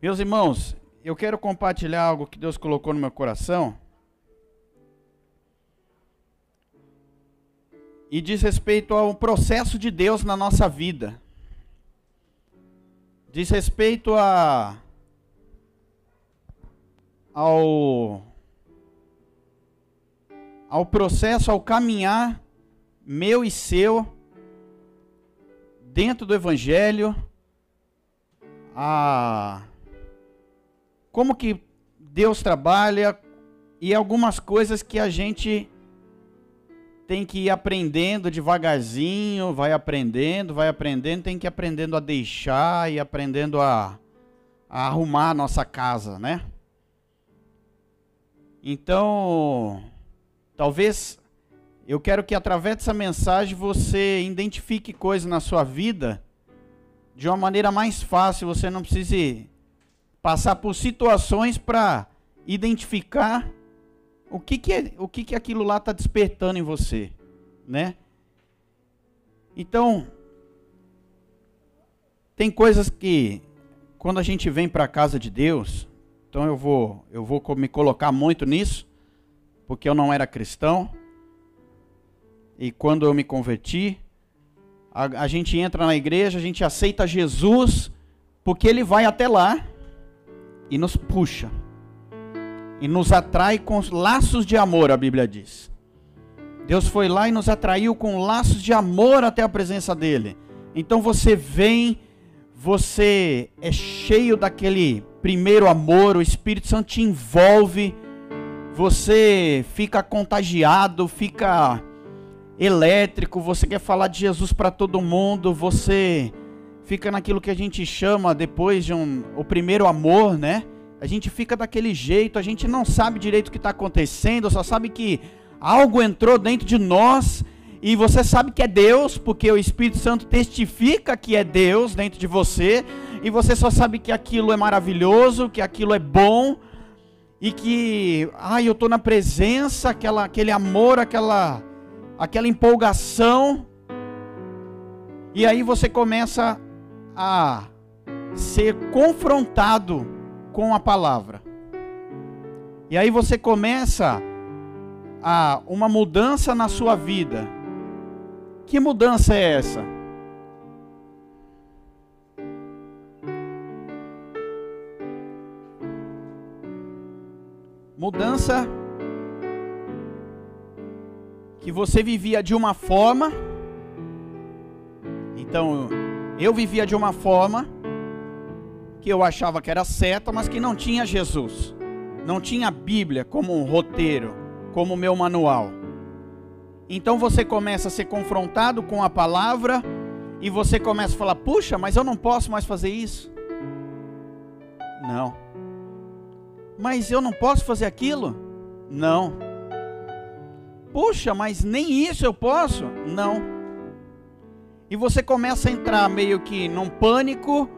Meus irmãos, eu quero compartilhar algo que Deus colocou no meu coração. E diz respeito ao processo de Deus na nossa vida. Diz respeito a ao ao processo, ao caminhar meu e seu dentro do evangelho, a como que Deus trabalha e algumas coisas que a gente tem que ir aprendendo devagarzinho, vai aprendendo, vai aprendendo, tem que ir aprendendo a deixar e aprendendo a, a arrumar a nossa casa, né? Então, talvez eu quero que através dessa mensagem você identifique coisas na sua vida de uma maneira mais fácil, você não precise passar por situações para identificar o que, que é, o que, que aquilo lá está despertando em você, né? Então, tem coisas que quando a gente vem para a casa de Deus, então eu vou eu vou me colocar muito nisso, porque eu não era cristão. E quando eu me converti, a, a gente entra na igreja, a gente aceita Jesus, porque ele vai até lá e nos puxa. E nos atrai com laços de amor, a Bíblia diz. Deus foi lá e nos atraiu com laços de amor até a presença dele. Então você vem, você é cheio daquele primeiro amor, o Espírito Santo te envolve, você fica contagiado, fica elétrico, você quer falar de Jesus para todo mundo, você fica naquilo que a gente chama depois de um o primeiro amor, né? A gente fica daquele jeito, a gente não sabe direito o que está acontecendo, só sabe que algo entrou dentro de nós e você sabe que é Deus, porque o Espírito Santo testifica que é Deus dentro de você, e você só sabe que aquilo é maravilhoso, que aquilo é bom, e que, ai, eu estou na presença, aquela, aquele amor, aquela aquela empolgação, e aí você começa a ser confrontado com a palavra. E aí você começa a uma mudança na sua vida. Que mudança é essa? Mudança que você vivia de uma forma. Então, eu vivia de uma forma que eu achava que era certa, mas que não tinha Jesus. Não tinha a Bíblia como um roteiro, como meu manual. Então você começa a ser confrontado com a palavra e você começa a falar: "Puxa, mas eu não posso mais fazer isso". Não. Mas eu não posso fazer aquilo? Não. Puxa, mas nem isso eu posso? Não. E você começa a entrar meio que num pânico,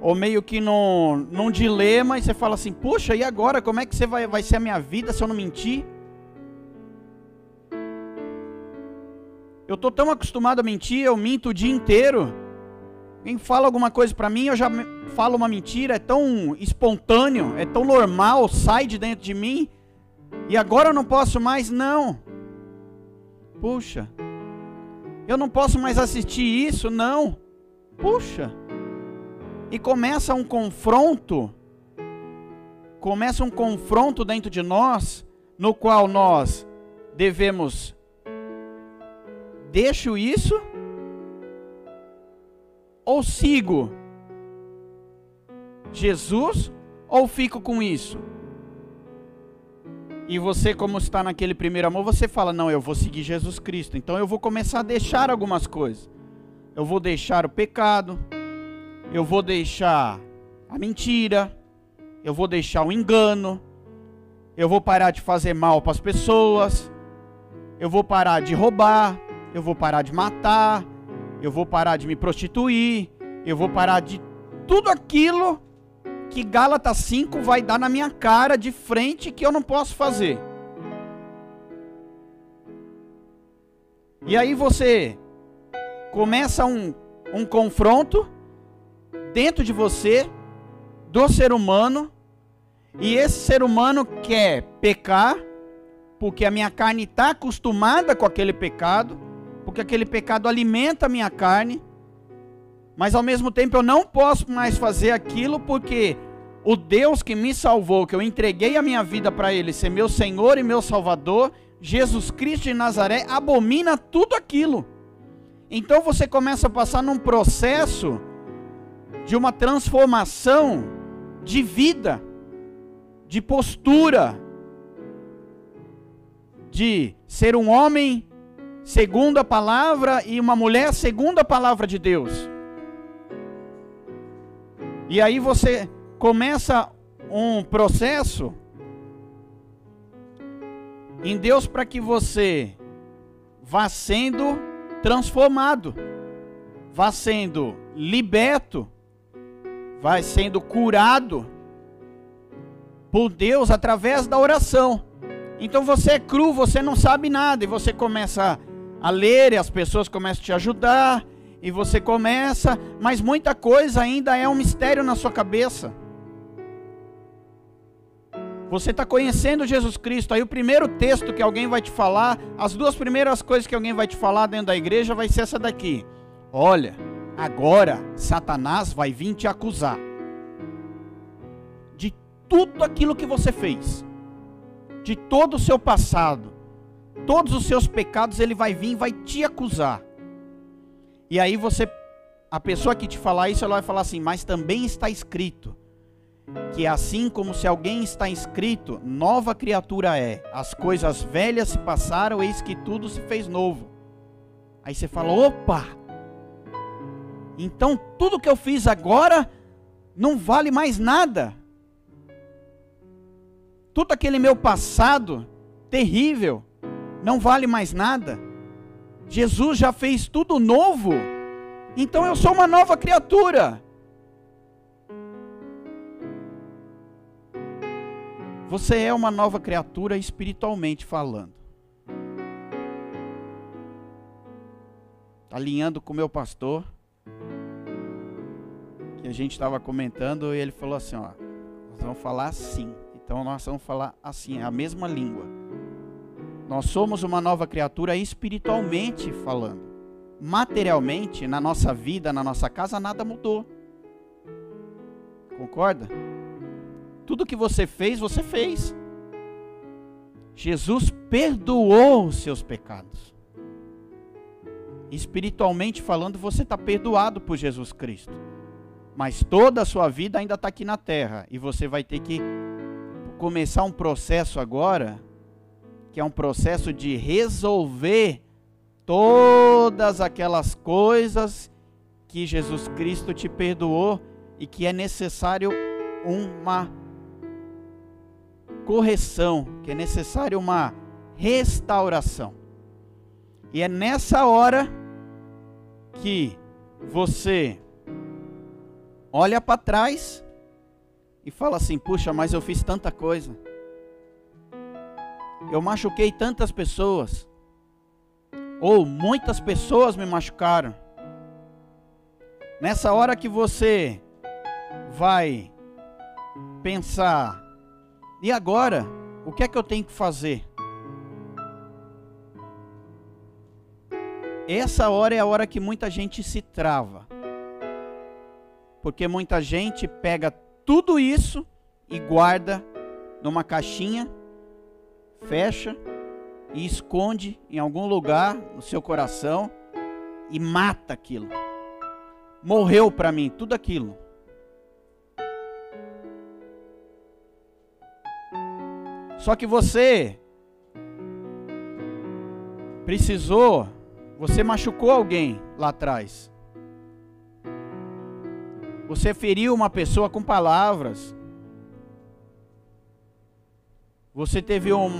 ou meio que num, num dilema, e você fala assim: Puxa, e agora? Como é que você vai, vai ser a minha vida se eu não mentir? Eu tô tão acostumado a mentir, eu minto o dia inteiro. Quem fala alguma coisa para mim, eu já falo uma mentira, é tão espontâneo, é tão normal, sai de dentro de mim. E agora eu não posso mais, não. Puxa, eu não posso mais assistir isso, não. Puxa. E começa um confronto, começa um confronto dentro de nós, no qual nós devemos deixo isso ou sigo Jesus ou fico com isso? E você, como está naquele primeiro amor, você fala: Não, eu vou seguir Jesus Cristo. Então eu vou começar a deixar algumas coisas. Eu vou deixar o pecado. Eu vou deixar a mentira. Eu vou deixar o engano. Eu vou parar de fazer mal para as pessoas. Eu vou parar de roubar. Eu vou parar de matar. Eu vou parar de me prostituir. Eu vou parar de tudo aquilo que Gálatas 5 vai dar na minha cara de frente que eu não posso fazer. E aí você começa um, um confronto dentro de você, do ser humano, e esse ser humano quer pecar, porque a minha carne está acostumada com aquele pecado, porque aquele pecado alimenta a minha carne, mas ao mesmo tempo eu não posso mais fazer aquilo porque o Deus que me salvou, que eu entreguei a minha vida para Ele, ser meu Senhor e meu Salvador, Jesus Cristo de Nazaré, abomina tudo aquilo. Então você começa a passar num processo de uma transformação de vida, de postura, de ser um homem segundo a palavra e uma mulher segundo a palavra de Deus. E aí você começa um processo em Deus para que você vá sendo transformado, vá sendo liberto, vai sendo curado por Deus através da oração. Então você é cru, você não sabe nada e você começa a ler e as pessoas começam a te ajudar e você começa, mas muita coisa ainda é um mistério na sua cabeça. Você está conhecendo Jesus Cristo. Aí o primeiro texto que alguém vai te falar, as duas primeiras coisas que alguém vai te falar dentro da igreja vai ser essa daqui. Olha, agora Satanás vai vir te acusar de tudo aquilo que você fez, de todo o seu passado, todos os seus pecados, ele vai vir e vai te acusar. E aí você, a pessoa que te falar isso, ela vai falar assim: Mas também está escrito que assim como se alguém está inscrito, nova criatura é. As coisas velhas se passaram, eis que tudo se fez novo. Aí você fala: opa! Então tudo que eu fiz agora não vale mais nada. Tudo aquele meu passado terrível não vale mais nada. Jesus já fez tudo novo. Então eu sou uma nova criatura. Você é uma nova criatura espiritualmente falando. Alinhando com o meu pastor, que a gente estava comentando, e ele falou assim: ó, nós vamos falar assim. Então nós vamos falar assim, é a mesma língua. Nós somos uma nova criatura espiritualmente falando. Materialmente, na nossa vida, na nossa casa, nada mudou. Concorda? Tudo que você fez, você fez. Jesus perdoou os seus pecados. Espiritualmente falando, você está perdoado por Jesus Cristo. Mas toda a sua vida ainda está aqui na terra. E você vai ter que começar um processo agora, que é um processo de resolver todas aquelas coisas que Jesus Cristo te perdoou e que é necessário uma correção, que é necessário uma restauração. E é nessa hora que você olha para trás e fala assim: puxa, mas eu fiz tanta coisa. Eu machuquei tantas pessoas. Ou muitas pessoas me machucaram. Nessa hora que você vai pensar e agora, o que é que eu tenho que fazer? Essa hora é a hora que muita gente se trava. Porque muita gente pega tudo isso e guarda numa caixinha, fecha e esconde em algum lugar no seu coração e mata aquilo. Morreu para mim tudo aquilo. Só que você precisou, você machucou alguém lá atrás. Você feriu uma pessoa com palavras. Você teve um,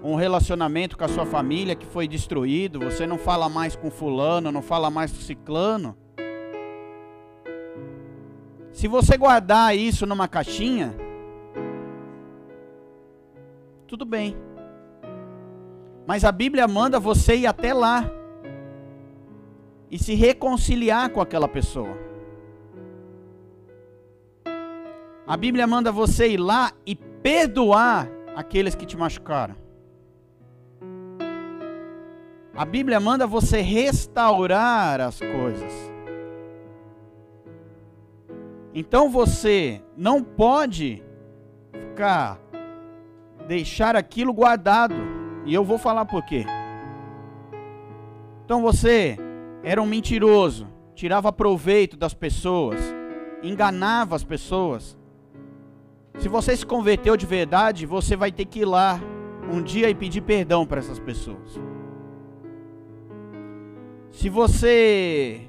um relacionamento com a sua família que foi destruído. Você não fala mais com fulano, não fala mais com ciclano. Se você guardar isso numa caixinha, tudo bem. Mas a Bíblia manda você ir até lá e se reconciliar com aquela pessoa. A Bíblia manda você ir lá e perdoar aqueles que te machucaram. A Bíblia manda você restaurar as coisas. Então você não pode ficar deixar aquilo guardado. E eu vou falar por quê. Então você era um mentiroso, tirava proveito das pessoas, enganava as pessoas. Se você se converteu de verdade, você vai ter que ir lá um dia e pedir perdão para essas pessoas. Se você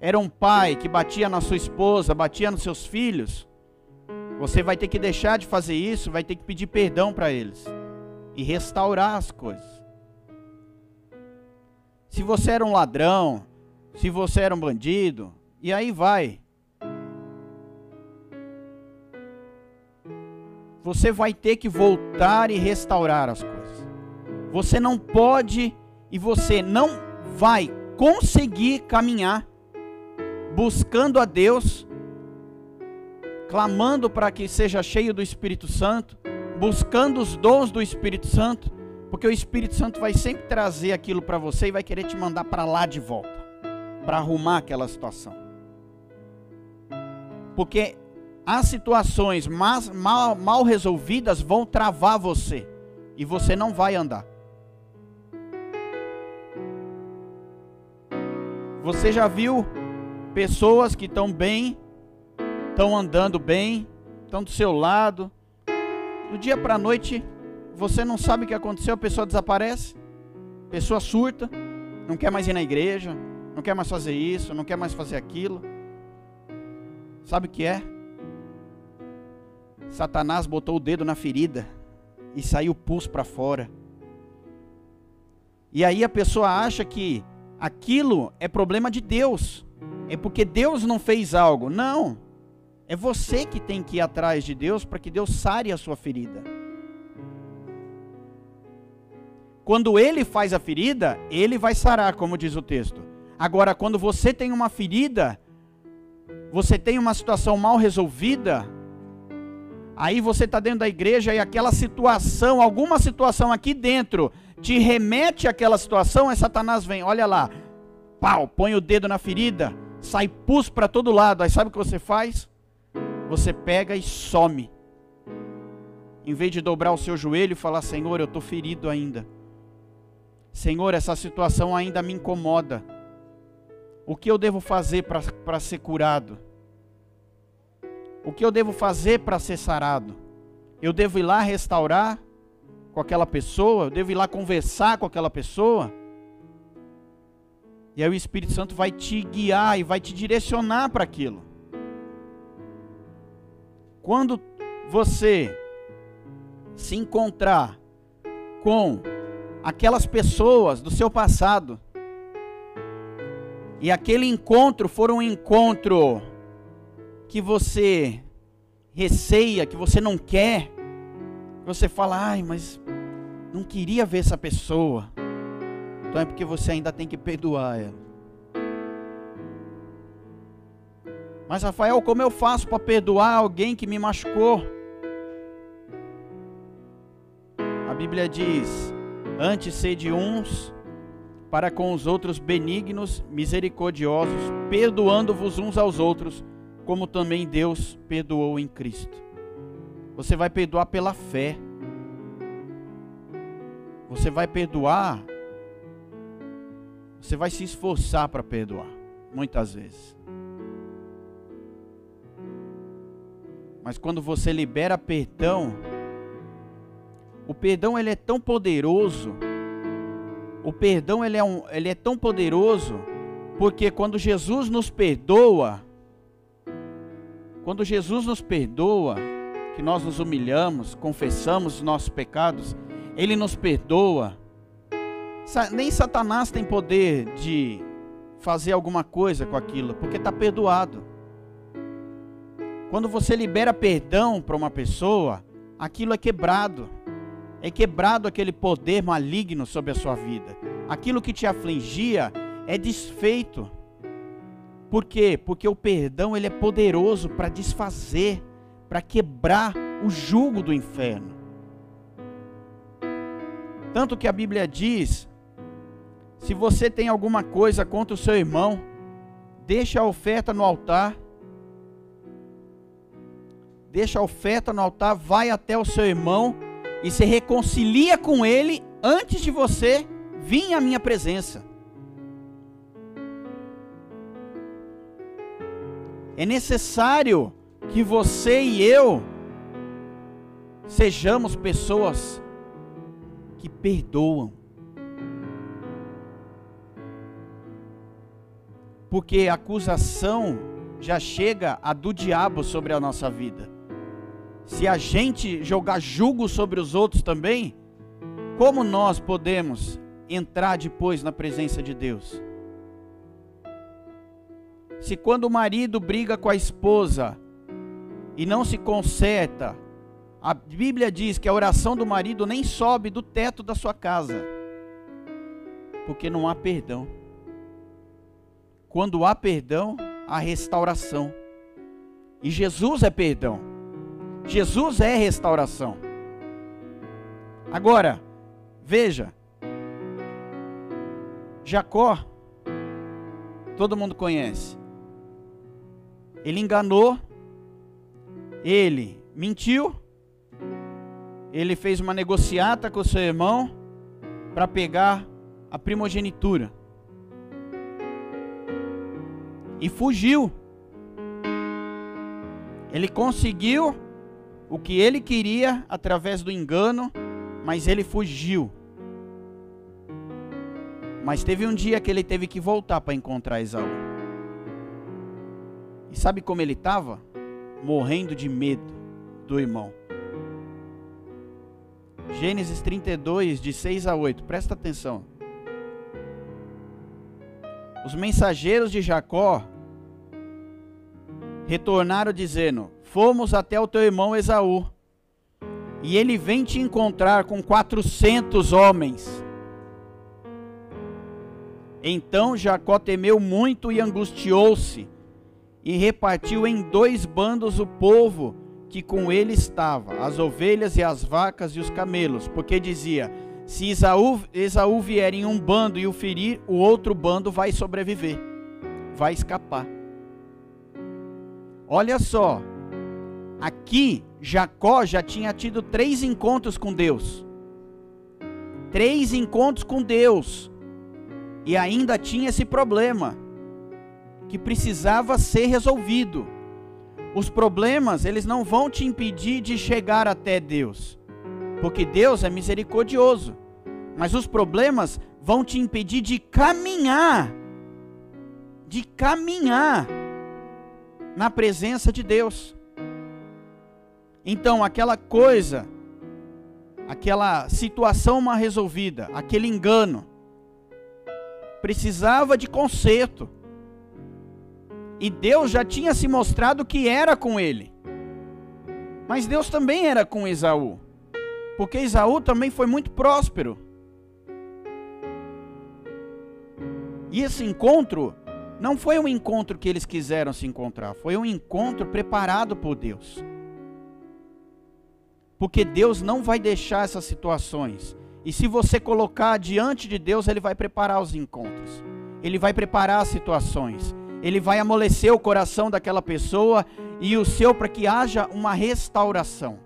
era um pai que batia na sua esposa, batia nos seus filhos, você vai ter que deixar de fazer isso, vai ter que pedir perdão para eles e restaurar as coisas. Se você era um ladrão, se você era um bandido, e aí vai. Você vai ter que voltar e restaurar as coisas. Você não pode e você não vai conseguir caminhar buscando a Deus, clamando para que seja cheio do Espírito Santo, buscando os dons do Espírito Santo, porque o Espírito Santo vai sempre trazer aquilo para você e vai querer te mandar para lá de volta, para arrumar aquela situação. Porque as situações mal, mal resolvidas vão travar você e você não vai andar. Você já viu pessoas que estão bem, estão andando bem, estão do seu lado. Do dia para a noite, você não sabe o que aconteceu, a pessoa desaparece, a pessoa surta, não quer mais ir na igreja, não quer mais fazer isso, não quer mais fazer aquilo. Sabe o que é? Satanás botou o dedo na ferida e saiu pus para fora. E aí a pessoa acha que aquilo é problema de Deus. É porque Deus não fez algo. Não. É você que tem que ir atrás de Deus para que Deus sare a sua ferida. Quando ele faz a ferida, ele vai sarar, como diz o texto. Agora, quando você tem uma ferida, você tem uma situação mal resolvida, aí você está dentro da igreja e aquela situação, alguma situação aqui dentro, te remete àquela situação, aí Satanás vem, olha lá, pau, põe o dedo na ferida, sai pus para todo lado. Aí sabe o que você faz? Você pega e some. Em vez de dobrar o seu joelho e falar: Senhor, eu estou ferido ainda. Senhor, essa situação ainda me incomoda. O que eu devo fazer para ser curado? O que eu devo fazer para ser sarado? Eu devo ir lá restaurar com aquela pessoa? Eu devo ir lá conversar com aquela pessoa? E aí o Espírito Santo vai te guiar e vai te direcionar para aquilo. Quando você se encontrar com aquelas pessoas do seu passado, e aquele encontro for um encontro que você receia, que você não quer, você fala, ai, mas não queria ver essa pessoa. Então é porque você ainda tem que perdoar ela. Mas Rafael, como eu faço para perdoar alguém que me machucou? A Bíblia diz: Antes sede uns para com os outros benignos, misericordiosos, perdoando-vos uns aos outros, como também Deus perdoou em Cristo. Você vai perdoar pela fé. Você vai perdoar você vai se esforçar para perdoar, muitas vezes. Mas quando você libera perdão, o perdão ele é tão poderoso. O perdão ele é, um, ele é tão poderoso porque quando Jesus nos perdoa, quando Jesus nos perdoa, que nós nos humilhamos, confessamos os nossos pecados, Ele nos perdoa nem Satanás tem poder de fazer alguma coisa com aquilo, porque está perdoado. Quando você libera perdão para uma pessoa, aquilo é quebrado. É quebrado aquele poder maligno sobre a sua vida. Aquilo que te afligia é desfeito. Por quê? Porque o perdão ele é poderoso para desfazer, para quebrar o jugo do inferno. Tanto que a Bíblia diz: se você tem alguma coisa contra o seu irmão, deixa a oferta no altar. Deixa a oferta no altar, vai até o seu irmão e se reconcilia com ele antes de você vir à minha presença. É necessário que você e eu sejamos pessoas que perdoam. Porque a acusação já chega a do diabo sobre a nossa vida. Se a gente jogar julgo sobre os outros também, como nós podemos entrar depois na presença de Deus? Se quando o marido briga com a esposa e não se conserta, a Bíblia diz que a oração do marido nem sobe do teto da sua casa, porque não há perdão. Quando há perdão, há restauração. E Jesus é perdão. Jesus é restauração. Agora, veja, Jacó, todo mundo conhece. Ele enganou, ele mentiu, ele fez uma negociata com seu irmão para pegar a primogenitura. E fugiu. Ele conseguiu o que ele queria através do engano, mas ele fugiu. Mas teve um dia que ele teve que voltar para encontrar Esaú. E sabe como ele estava? Morrendo de medo do irmão. Gênesis 32, de 6 a 8, presta atenção. Os mensageiros de Jacó retornaram dizendo: Fomos até o teu irmão Esaú, e ele vem te encontrar com quatrocentos homens. Então Jacó temeu muito e angustiou-se, e repartiu em dois bandos o povo que com ele estava, as ovelhas e as vacas e os camelos, porque dizia: Se Esaú, Esaú vier em um bando e o ferir, o outro bando vai sobreviver, vai escapar. Olha só, aqui Jacó já tinha tido três encontros com Deus. Três encontros com Deus. E ainda tinha esse problema que precisava ser resolvido. Os problemas, eles não vão te impedir de chegar até Deus, porque Deus é misericordioso. Mas os problemas vão te impedir de caminhar, de caminhar na presença de Deus. Então, aquela coisa, aquela situação mal resolvida, aquele engano, precisava de conserto. E Deus já tinha se mostrado que era com ele. Mas Deus também era com Esaú. Porque Esaú também foi muito próspero. E esse encontro não foi um encontro que eles quiseram se encontrar, foi um encontro preparado por Deus. Porque Deus não vai deixar essas situações. E se você colocar diante de Deus, Ele vai preparar os encontros. Ele vai preparar as situações ele vai amolecer o coração daquela pessoa e o seu para que haja uma restauração.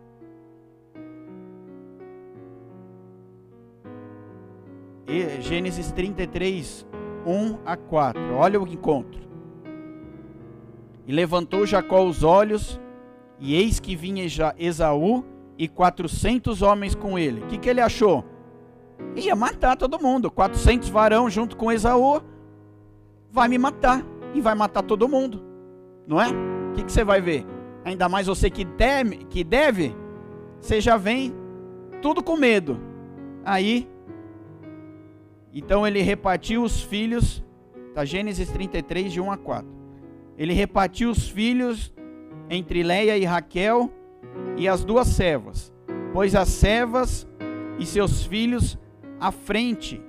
E Gênesis 33, 1 a 4. Olha o encontro. E levantou Jacó os olhos, e eis que vinha Esaú e quatrocentos homens com ele. O que, que ele achou? Ia matar todo mundo. 400 varão junto com Esaú, vai me matar e vai matar todo mundo. Não é? O que, que você vai ver? Ainda mais você que deve, que deve, você já vem tudo com medo. Aí, então ele repartiu os filhos, tá Gênesis 33, de 1 a 4. Ele repartiu os filhos entre Leia e Raquel e as duas servas, pôs as servas e seus filhos à frente,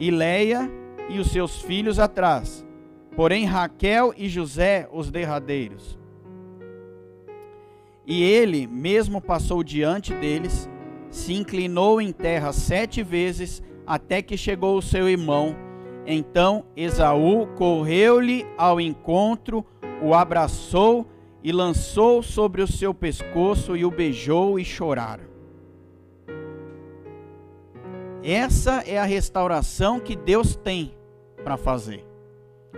e Leia e os seus filhos atrás porém Raquel e José os derradeiros. E ele mesmo passou diante deles, se inclinou em terra sete vezes, até que chegou o seu irmão. Então Esaú correu-lhe ao encontro, o abraçou e lançou sobre o seu pescoço e o beijou e choraram. Essa é a restauração que Deus tem para fazer.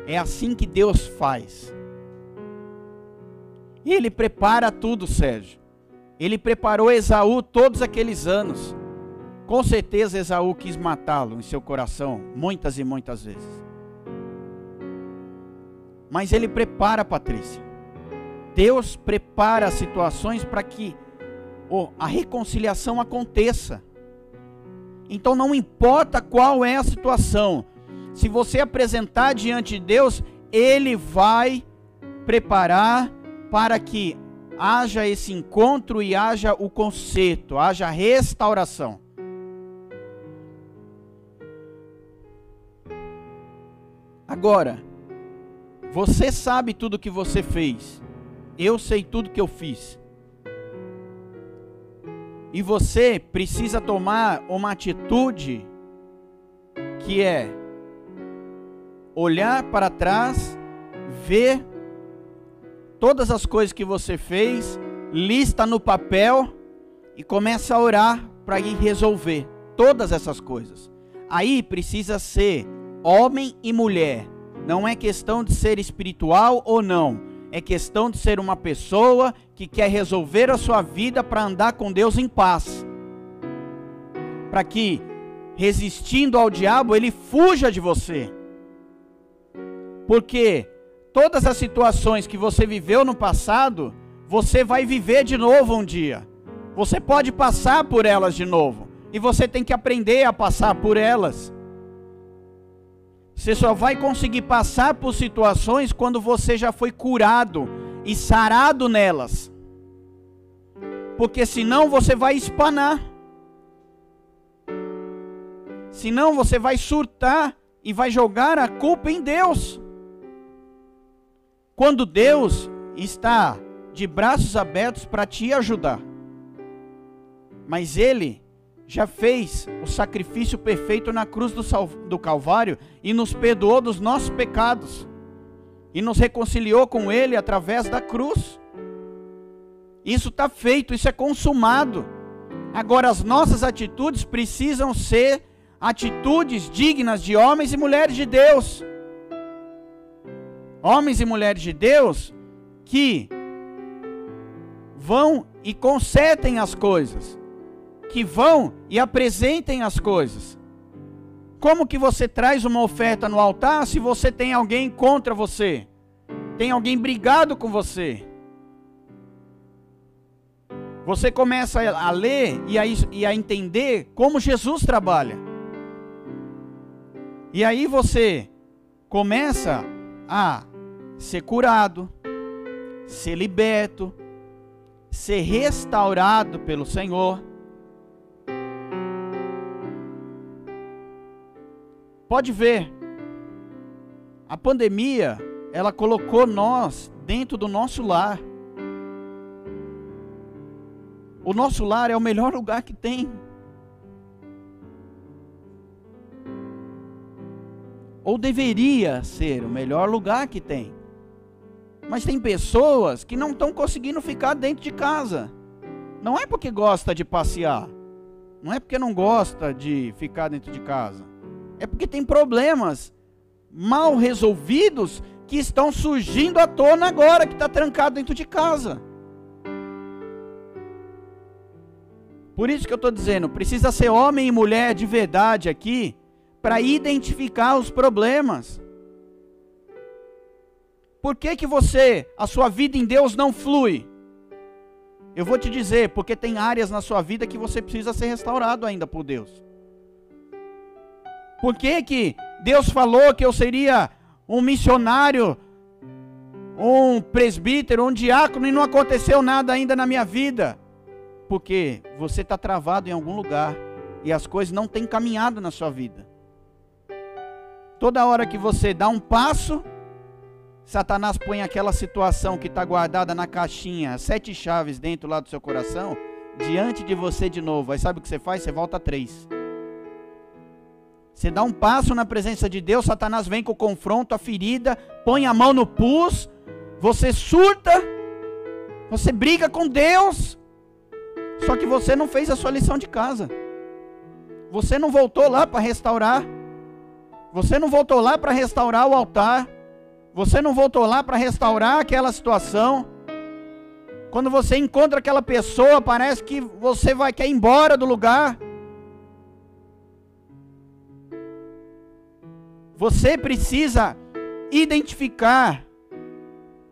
É assim que Deus faz. E ele prepara tudo, Sérgio. Ele preparou Esaú todos aqueles anos. Com certeza Esaú quis matá-lo em seu coração, muitas e muitas vezes. Mas ele prepara, Patrícia. Deus prepara situações para que oh, a reconciliação aconteça. Então não importa qual é a situação, se você apresentar diante de Deus, Ele vai preparar para que haja esse encontro e haja o conserto, haja restauração. Agora, você sabe tudo que você fez. Eu sei tudo que eu fiz. E você precisa tomar uma atitude que é olhar para trás, ver todas as coisas que você fez, lista no papel e começa a orar para ir resolver todas essas coisas. Aí precisa ser homem e mulher. Não é questão de ser espiritual ou não é questão de ser uma pessoa que quer resolver a sua vida para andar com Deus em paz. Para que, resistindo ao diabo, ele fuja de você. Porque todas as situações que você viveu no passado, você vai viver de novo um dia. Você pode passar por elas de novo. E você tem que aprender a passar por elas. Você só vai conseguir passar por situações quando você já foi curado e sarado nelas. Porque senão você vai espanar. Senão você vai surtar e vai jogar a culpa em Deus. Quando Deus está de braços abertos para te ajudar. Mas Ele já fez o sacrifício perfeito na cruz do, do Calvário e nos perdoou dos nossos pecados e nos reconciliou com Ele através da cruz. Isso está feito, isso é consumado. Agora, as nossas atitudes precisam ser atitudes dignas de homens e mulheres de Deus. Homens e mulheres de Deus que vão e consertem as coisas que vão e apresentem as coisas. Como que você traz uma oferta no altar se você tem alguém contra você? Tem alguém brigado com você? Você começa a ler e a, e a entender como Jesus trabalha. E aí você começa a ser curado, ser liberto, ser restaurado pelo Senhor. Pode ver, a pandemia, ela colocou nós dentro do nosso lar. O nosso lar é o melhor lugar que tem. Ou deveria ser o melhor lugar que tem. Mas tem pessoas que não estão conseguindo ficar dentro de casa. Não é porque gosta de passear. Não é porque não gosta de ficar dentro de casa é porque tem problemas mal resolvidos que estão surgindo à tona agora, que está trancado dentro de casa. Por isso que eu estou dizendo, precisa ser homem e mulher de verdade aqui para identificar os problemas. Por que, que você, a sua vida em Deus não flui? Eu vou te dizer, porque tem áreas na sua vida que você precisa ser restaurado ainda por Deus. Por que, que Deus falou que eu seria um missionário, um presbítero, um diácono e não aconteceu nada ainda na minha vida? Porque você está travado em algum lugar e as coisas não têm caminhado na sua vida. Toda hora que você dá um passo, Satanás põe aquela situação que está guardada na caixinha, sete chaves dentro lá do seu coração, diante de você de novo. Aí sabe o que você faz? Você volta três. Você dá um passo na presença de Deus, Satanás vem com o confronto, a ferida, põe a mão no pus, você surta, você briga com Deus, só que você não fez a sua lição de casa. Você não voltou lá para restaurar. Você não voltou lá para restaurar o altar. Você não voltou lá para restaurar aquela situação. Quando você encontra aquela pessoa, parece que você vai querer ir embora do lugar. Você precisa identificar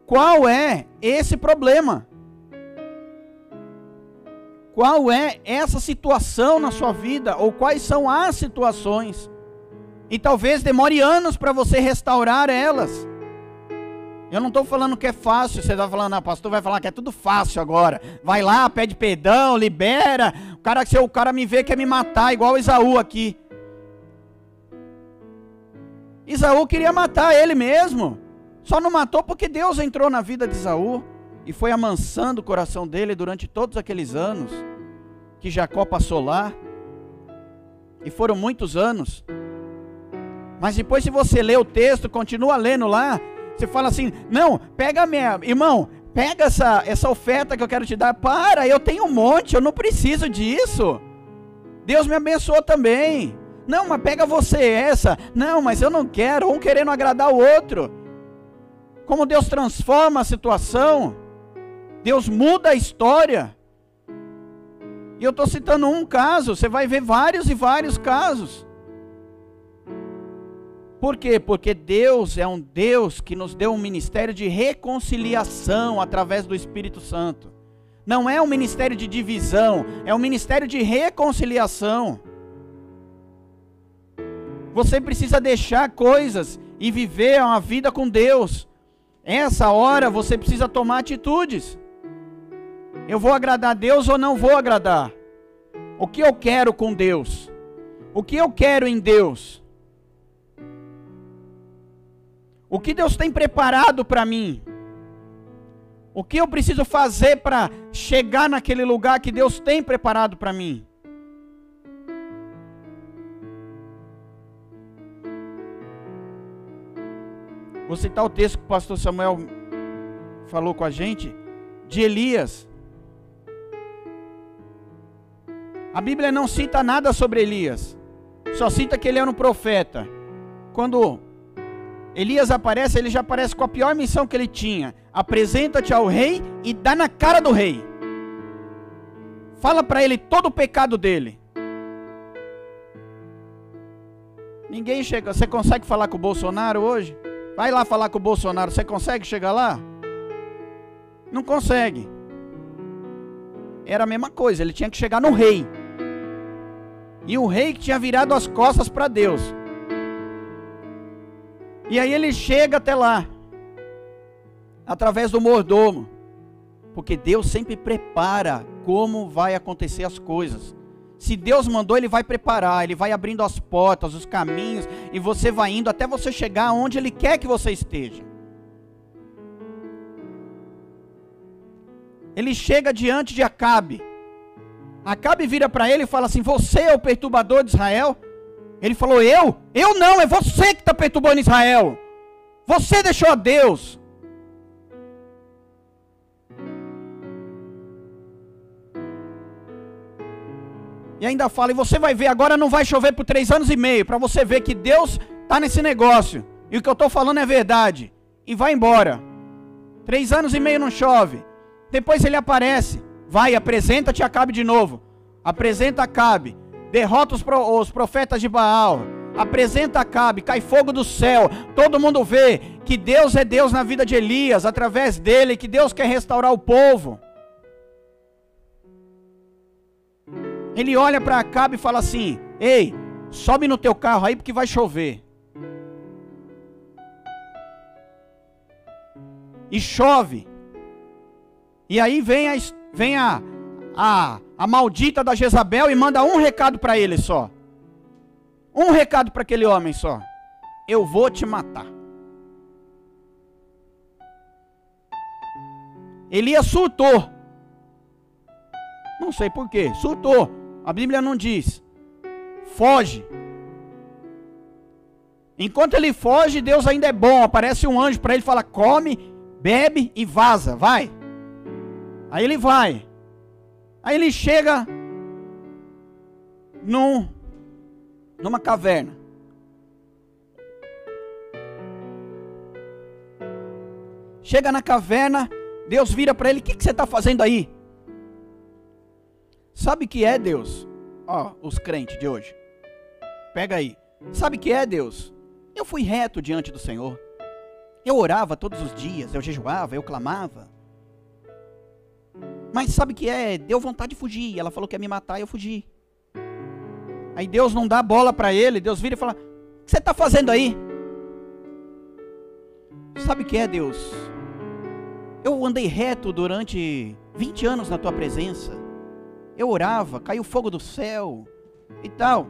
qual é esse problema. Qual é essa situação na sua vida ou quais são as situações? E talvez demore anos para você restaurar elas. Eu não estou falando que é fácil, você está falando, ah, pastor vai falar que é tudo fácil agora. Vai lá, pede perdão, libera. O cara, se o cara me vê quer me matar, igual Isaú aqui. Isaú queria matar ele mesmo. Só não matou porque Deus entrou na vida de Isaú e foi amansando o coração dele durante todos aqueles anos que Jacó passou lá. E foram muitos anos. Mas depois, se você lê o texto, continua lendo lá, você fala assim: não, pega minha. Irmão, pega essa, essa oferta que eu quero te dar. Para, eu tenho um monte, eu não preciso disso. Deus me abençoou também. Não, mas pega você essa. Não, mas eu não quero. Um querendo agradar o outro. Como Deus transforma a situação. Deus muda a história. E eu estou citando um caso, você vai ver vários e vários casos. Por quê? Porque Deus é um Deus que nos deu um ministério de reconciliação através do Espírito Santo. Não é um ministério de divisão, é um ministério de reconciliação. Você precisa deixar coisas e viver uma vida com Deus. Essa hora você precisa tomar atitudes. Eu vou agradar a Deus ou não vou agradar? O que eu quero com Deus? O que eu quero em Deus? O que Deus tem preparado para mim? O que eu preciso fazer para chegar naquele lugar que Deus tem preparado para mim? Vou citar o texto que o pastor Samuel falou com a gente, de Elias. A Bíblia não cita nada sobre Elias, só cita que ele era um profeta. Quando Elias aparece, ele já aparece com a pior missão que ele tinha: apresenta-te ao rei e dá na cara do rei. Fala para ele todo o pecado dele. Ninguém chega. Você consegue falar com o Bolsonaro hoje? Vai lá falar com o Bolsonaro. Você consegue chegar lá? Não consegue. Era a mesma coisa. Ele tinha que chegar no rei. E o rei que tinha virado as costas para Deus. E aí ele chega até lá, através do mordomo, porque Deus sempre prepara como vai acontecer as coisas. Se Deus mandou, Ele vai preparar, Ele vai abrindo as portas, os caminhos, e você vai indo até você chegar onde Ele quer que você esteja. Ele chega diante de Acabe. Acabe vira para ele e fala assim: Você é o perturbador de Israel? Ele falou: Eu? Eu não, é você que está perturbando Israel. Você deixou a Deus. E ainda fala, e você vai ver, agora não vai chover por três anos e meio, para você ver que Deus está nesse negócio. E o que eu estou falando é verdade. E vai embora. Três anos e meio não chove. Depois ele aparece. Vai, apresenta-te Acabe de novo. Apresenta Acabe. Derrota os, pro, os profetas de Baal. Apresenta Acabe. Cai fogo do céu. Todo mundo vê que Deus é Deus na vida de Elias. Através dele. Que Deus quer restaurar o povo. Ele olha para Acabe e fala assim: Ei, sobe no teu carro aí porque vai chover. E chove. E aí vem a, vem a, a, a maldita da Jezabel e manda um recado para ele só. Um recado para aquele homem só. Eu vou te matar. Elias surtou. Não sei porquê, surtou. A Bíblia não diz. Foge. Enquanto ele foge, Deus ainda é bom. Aparece um anjo para ele fala: come, bebe e vaza, vai. Aí ele vai. Aí ele chega num, numa caverna. Chega na caverna, Deus vira para ele: O que, que você está fazendo aí? Sabe que é Deus? Ó, os crentes de hoje. Pega aí. Sabe que é Deus? Eu fui reto diante do Senhor. Eu orava todos os dias, eu jejuava, eu clamava. Mas sabe que é? Deu vontade de fugir. Ela falou que ia me matar e eu fugi. Aí Deus não dá bola para ele. Deus vira e fala: O que você está fazendo aí? Sabe o que é, Deus? Eu andei reto durante 20 anos na tua presença. Eu orava, caiu fogo do céu e tal.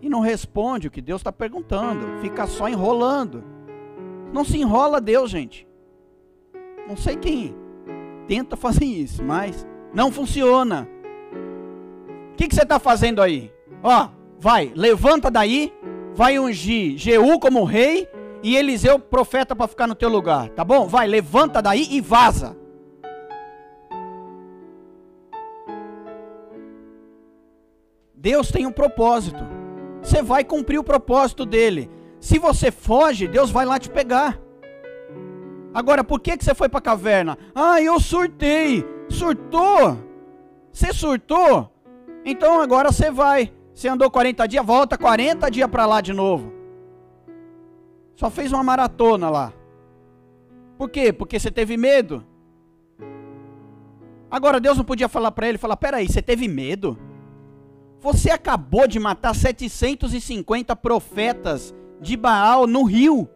E não responde o que Deus está perguntando. Fica só enrolando. Não se enrola Deus, gente. Não sei quem tenta fazer isso, mas não funciona. O que, que você está fazendo aí? Ó, vai, levanta daí, vai ungir Jeú como rei e Eliseu profeta para ficar no teu lugar, tá bom? Vai, levanta daí e vaza. Deus tem um propósito. Você vai cumprir o propósito dele. Se você foge, Deus vai lá te pegar. Agora, por que, que você foi para a caverna? Ah, eu surtei. Surtou? Você surtou? Então agora você vai. Você andou 40 dias, volta 40 dias para lá de novo. Só fez uma maratona lá. Por quê? Porque você teve medo. Agora Deus não podia falar para ele, falar: "Peraí, você teve medo? Você acabou de matar 750 profetas de Baal no rio.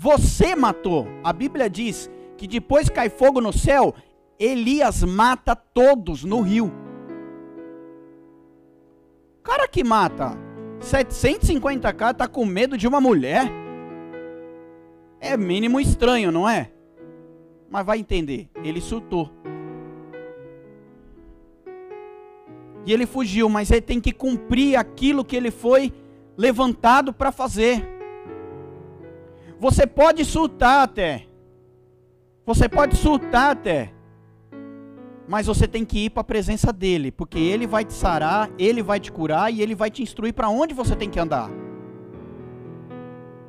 Você matou. A Bíblia diz que depois cai fogo no céu, Elias mata todos no rio. Cara que mata 750k tá com medo de uma mulher. É mínimo estranho, não é? Mas vai entender, ele surtou. E ele fugiu, mas ele tem que cumprir aquilo que ele foi levantado para fazer. Você pode surtar até. Você pode surtar até. Mas você tem que ir para a presença dele, porque ele vai te sarar, ele vai te curar e ele vai te instruir para onde você tem que andar.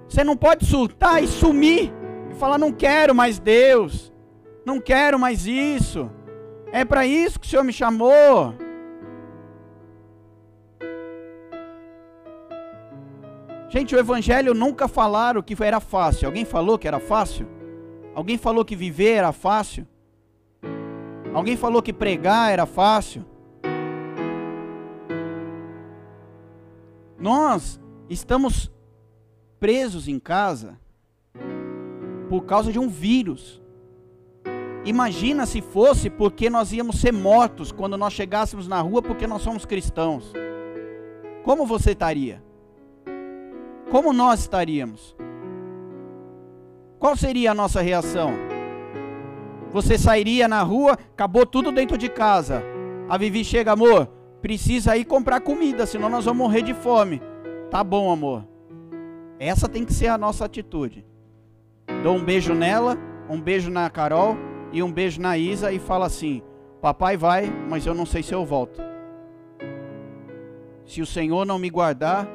Você não pode surtar e sumir e falar: não quero mais Deus, não quero mais isso. É para isso que o Senhor me chamou. Gente, o Evangelho nunca falaram que era fácil. Alguém falou que era fácil? Alguém falou que viver era fácil? Alguém falou que pregar era fácil? Nós estamos presos em casa por causa de um vírus. Imagina se fosse porque nós íamos ser mortos quando nós chegássemos na rua porque nós somos cristãos. Como você estaria? Como nós estaríamos? Qual seria a nossa reação? Você sairia na rua, acabou tudo dentro de casa. A Vivi chega, amor, precisa ir comprar comida, senão nós vamos morrer de fome. Tá bom, amor. Essa tem que ser a nossa atitude. Dou um beijo nela, um beijo na Carol e um beijo na Isa e fala assim: Papai vai, mas eu não sei se eu volto. Se o Senhor não me guardar,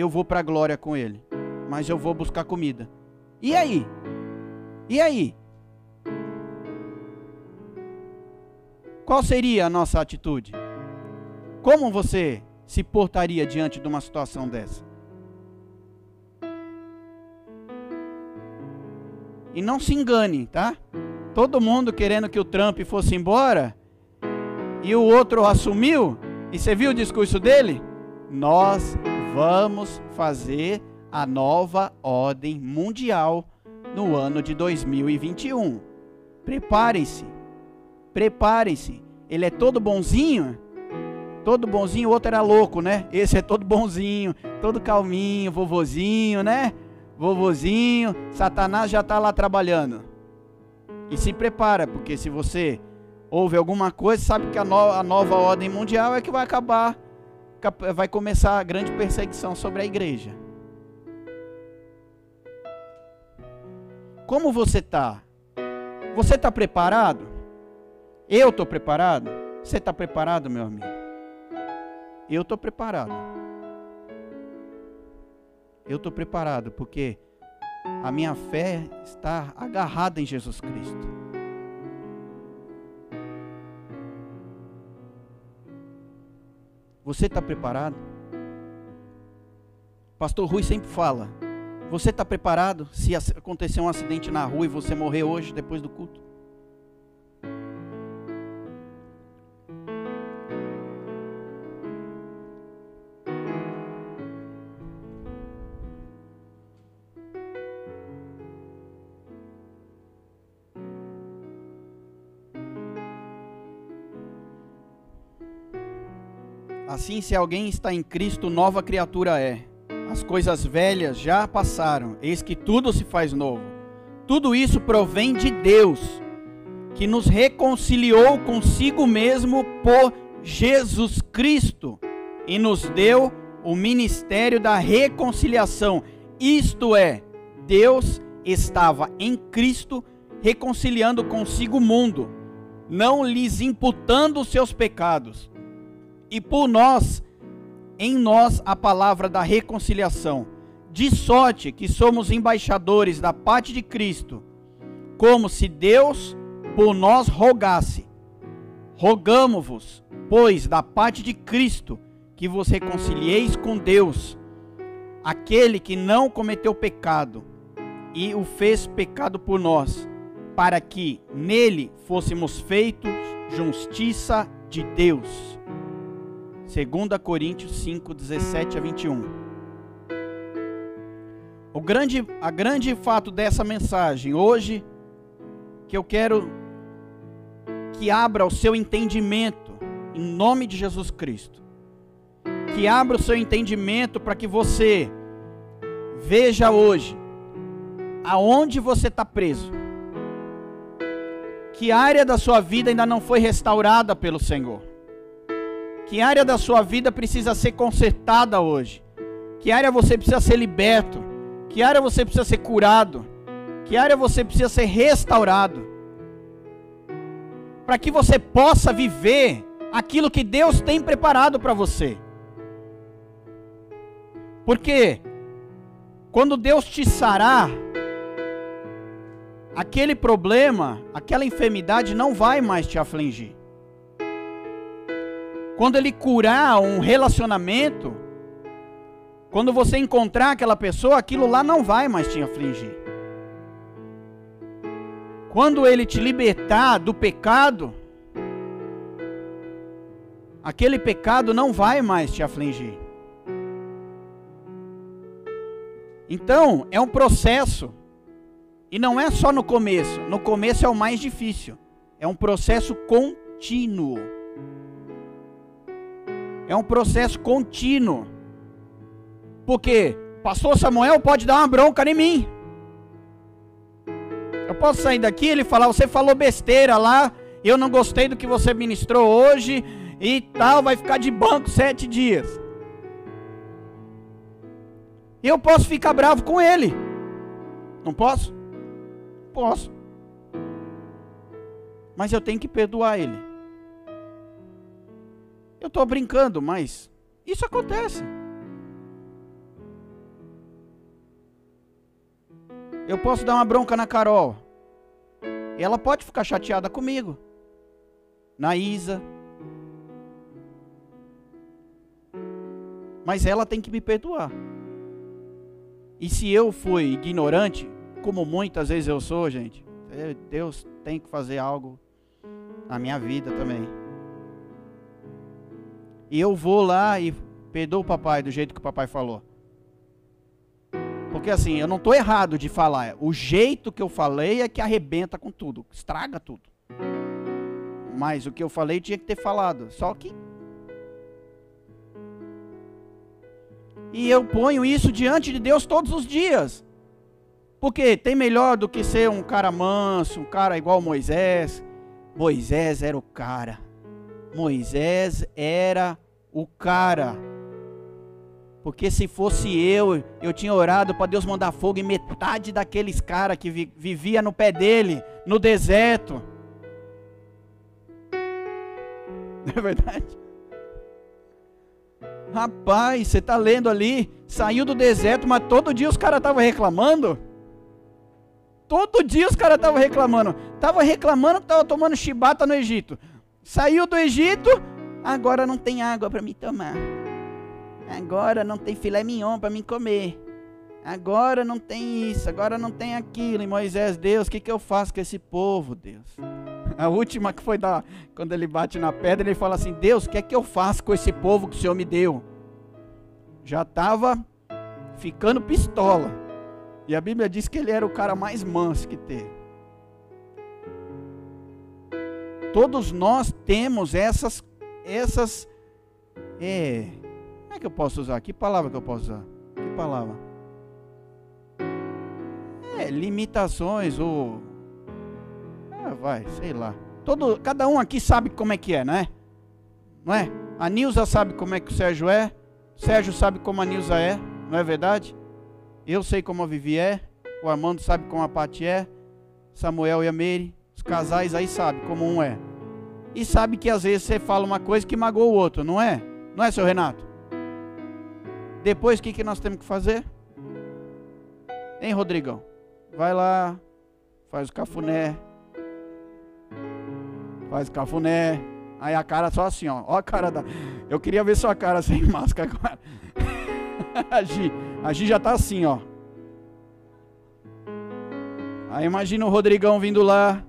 eu vou para a glória com Ele. Mas eu vou buscar comida. E aí? E aí? Qual seria a nossa atitude? Como você se portaria diante de uma situação dessa? E não se engane, tá? Todo mundo querendo que o Trump fosse embora e o outro assumiu. E você viu o discurso dele? Nós vamos fazer a nova ordem mundial no ano de 2021. Preparem-se. Preparem-se. Ele é todo bonzinho. Todo bonzinho, o outro era louco, né? Esse é todo bonzinho, todo calminho, vovozinho, né? vovozinho, Satanás já está lá trabalhando. E se prepara, porque se você ouve alguma coisa, sabe que a, no, a nova ordem mundial é que vai acabar, vai começar a grande perseguição sobre a igreja. Como você está? Você está preparado? Eu estou preparado? Você está preparado, meu amigo? Eu estou preparado. Eu estou preparado porque a minha fé está agarrada em Jesus Cristo. Você está preparado? Pastor Rui sempre fala: Você está preparado se acontecer um acidente na rua e você morrer hoje, depois do culto? Assim, se alguém está em Cristo, nova criatura é. As coisas velhas já passaram, eis que tudo se faz novo. Tudo isso provém de Deus, que nos reconciliou consigo mesmo por Jesus Cristo e nos deu o ministério da reconciliação. Isto é, Deus estava em Cristo reconciliando consigo o mundo, não lhes imputando os seus pecados e por nós, em nós, a palavra da reconciliação. De sorte que somos embaixadores da parte de Cristo, como se Deus por nós rogasse. Rogamo-vos, pois, da parte de Cristo, que vos reconcilieis com Deus, aquele que não cometeu pecado e o fez pecado por nós, para que nele fôssemos feitos justiça de Deus. 2 Coríntios 5, 17 a 21. O grande, a grande fato dessa mensagem hoje, que eu quero que abra o seu entendimento, em nome de Jesus Cristo. Que abra o seu entendimento para que você veja hoje aonde você está preso. Que área da sua vida ainda não foi restaurada pelo Senhor que área da sua vida precisa ser consertada hoje? Que área você precisa ser liberto? Que área você precisa ser curado? Que área você precisa ser restaurado? Para que você possa viver aquilo que Deus tem preparado para você. Porque quando Deus te sarar, aquele problema, aquela enfermidade não vai mais te afligir. Quando ele curar um relacionamento, quando você encontrar aquela pessoa, aquilo lá não vai mais te afligir. Quando ele te libertar do pecado, aquele pecado não vai mais te afligir. Então, é um processo. E não é só no começo. No começo é o mais difícil. É um processo contínuo. É um processo contínuo. Porque pastor Samuel pode dar uma bronca em mim. Eu posso sair daqui e ele falar, você falou besteira lá, eu não gostei do que você ministrou hoje e tal, vai ficar de banco sete dias. Eu posso ficar bravo com ele. Não posso? Posso. Mas eu tenho que perdoar ele. Eu estou brincando, mas isso acontece. Eu posso dar uma bronca na Carol. Ela pode ficar chateada comigo. Na Isa. Mas ela tem que me perdoar. E se eu fui ignorante, como muitas vezes eu sou, gente, Deus tem que fazer algo na minha vida também. E eu vou lá e perdoo o papai do jeito que o papai falou. Porque assim, eu não estou errado de falar. O jeito que eu falei é que arrebenta com tudo, estraga tudo. Mas o que eu falei tinha que ter falado. Só que. E eu ponho isso diante de Deus todos os dias. Porque tem melhor do que ser um cara manso, um cara igual Moisés. Moisés era o cara. Moisés era o cara. Porque se fosse eu, eu tinha orado para Deus mandar fogo em metade daqueles caras que vi, vivia no pé dele, no deserto. Não é verdade? Rapaz, você está lendo ali, saiu do deserto, mas todo dia os caras estavam reclamando. Todo dia os caras estavam reclamando. Estavam reclamando que estavam tomando chibata no Egito. Saiu do Egito, agora não tem água para me tomar. Agora não tem filé mignon para me comer. Agora não tem isso, agora não tem aquilo. E Moisés, Deus, o que, que eu faço com esse povo, Deus? A última que foi da, quando ele bate na pedra, ele fala assim: Deus, o que é que eu faço com esse povo que o Senhor me deu? Já estava ficando pistola. E a Bíblia diz que ele era o cara mais manso que teve. Todos nós temos essas, essas, é, como é que eu posso usar? Que palavra que eu posso usar? Que palavra? É, limitações ou ah, vai, sei lá. Todo, cada um aqui sabe como é que é, né? Não é? A Nilza sabe como é que o Sérgio é. Sérgio sabe como a Nilza é, não é verdade? Eu sei como a Vivi é. O Armando sabe como a Pati é. Samuel e a Meire. Os casais aí sabem como um é. E sabe que às vezes você fala uma coisa que magoa o outro, não é? Não é, seu Renato? Depois o que, que nós temos que fazer? Hein, Rodrigão? Vai lá, faz o cafuné, Faz cafuné. Aí a cara só assim, ó. Ó a cara da. Eu queria ver sua cara sem máscara agora. a Gi. A Gi já tá assim, ó. Aí imagina o Rodrigão vindo lá.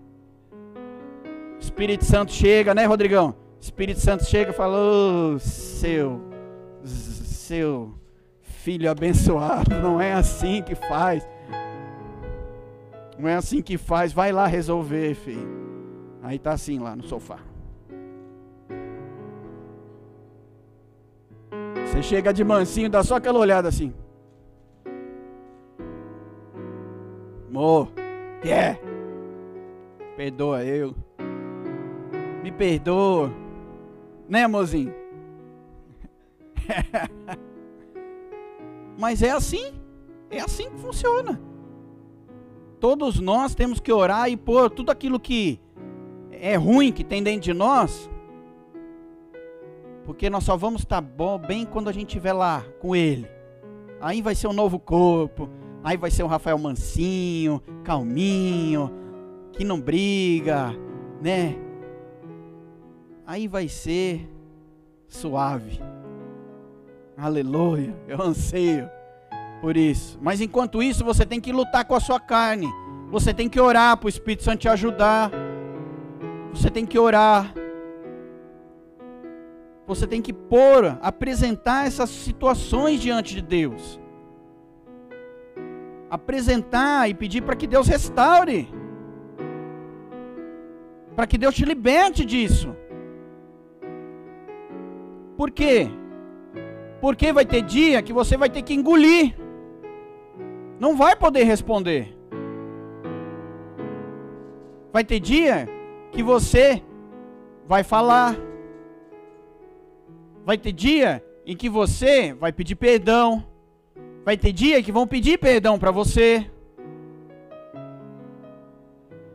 Espírito Santo chega, né, Rodrigão? Espírito Santo chega e fala: oh, seu, seu filho abençoado, não é assim que faz. Não é assim que faz. Vai lá resolver, filho. Aí tá assim lá no sofá. Você chega de mansinho, dá só aquela olhada assim. Amor, que é? Perdoa eu. Me perdoa. Né, amorzinho? Mas é assim. É assim que funciona. Todos nós temos que orar e pôr tudo aquilo que é ruim que tem dentro de nós, porque nós só vamos estar bom, bem quando a gente estiver lá com Ele. Aí vai ser um novo corpo, aí vai ser um Rafael mansinho, calminho, que não briga, né? Aí vai ser suave. Aleluia, eu anseio por isso. Mas enquanto isso, você tem que lutar com a sua carne. Você tem que orar para o Espírito Santo te ajudar. Você tem que orar. Você tem que pôr, apresentar essas situações diante de Deus. Apresentar e pedir para que Deus restaure. Para que Deus te liberte disso. Por quê? Porque vai ter dia que você vai ter que engolir. Não vai poder responder. Vai ter dia que você vai falar. Vai ter dia em que você vai pedir perdão. Vai ter dia que vão pedir perdão para você.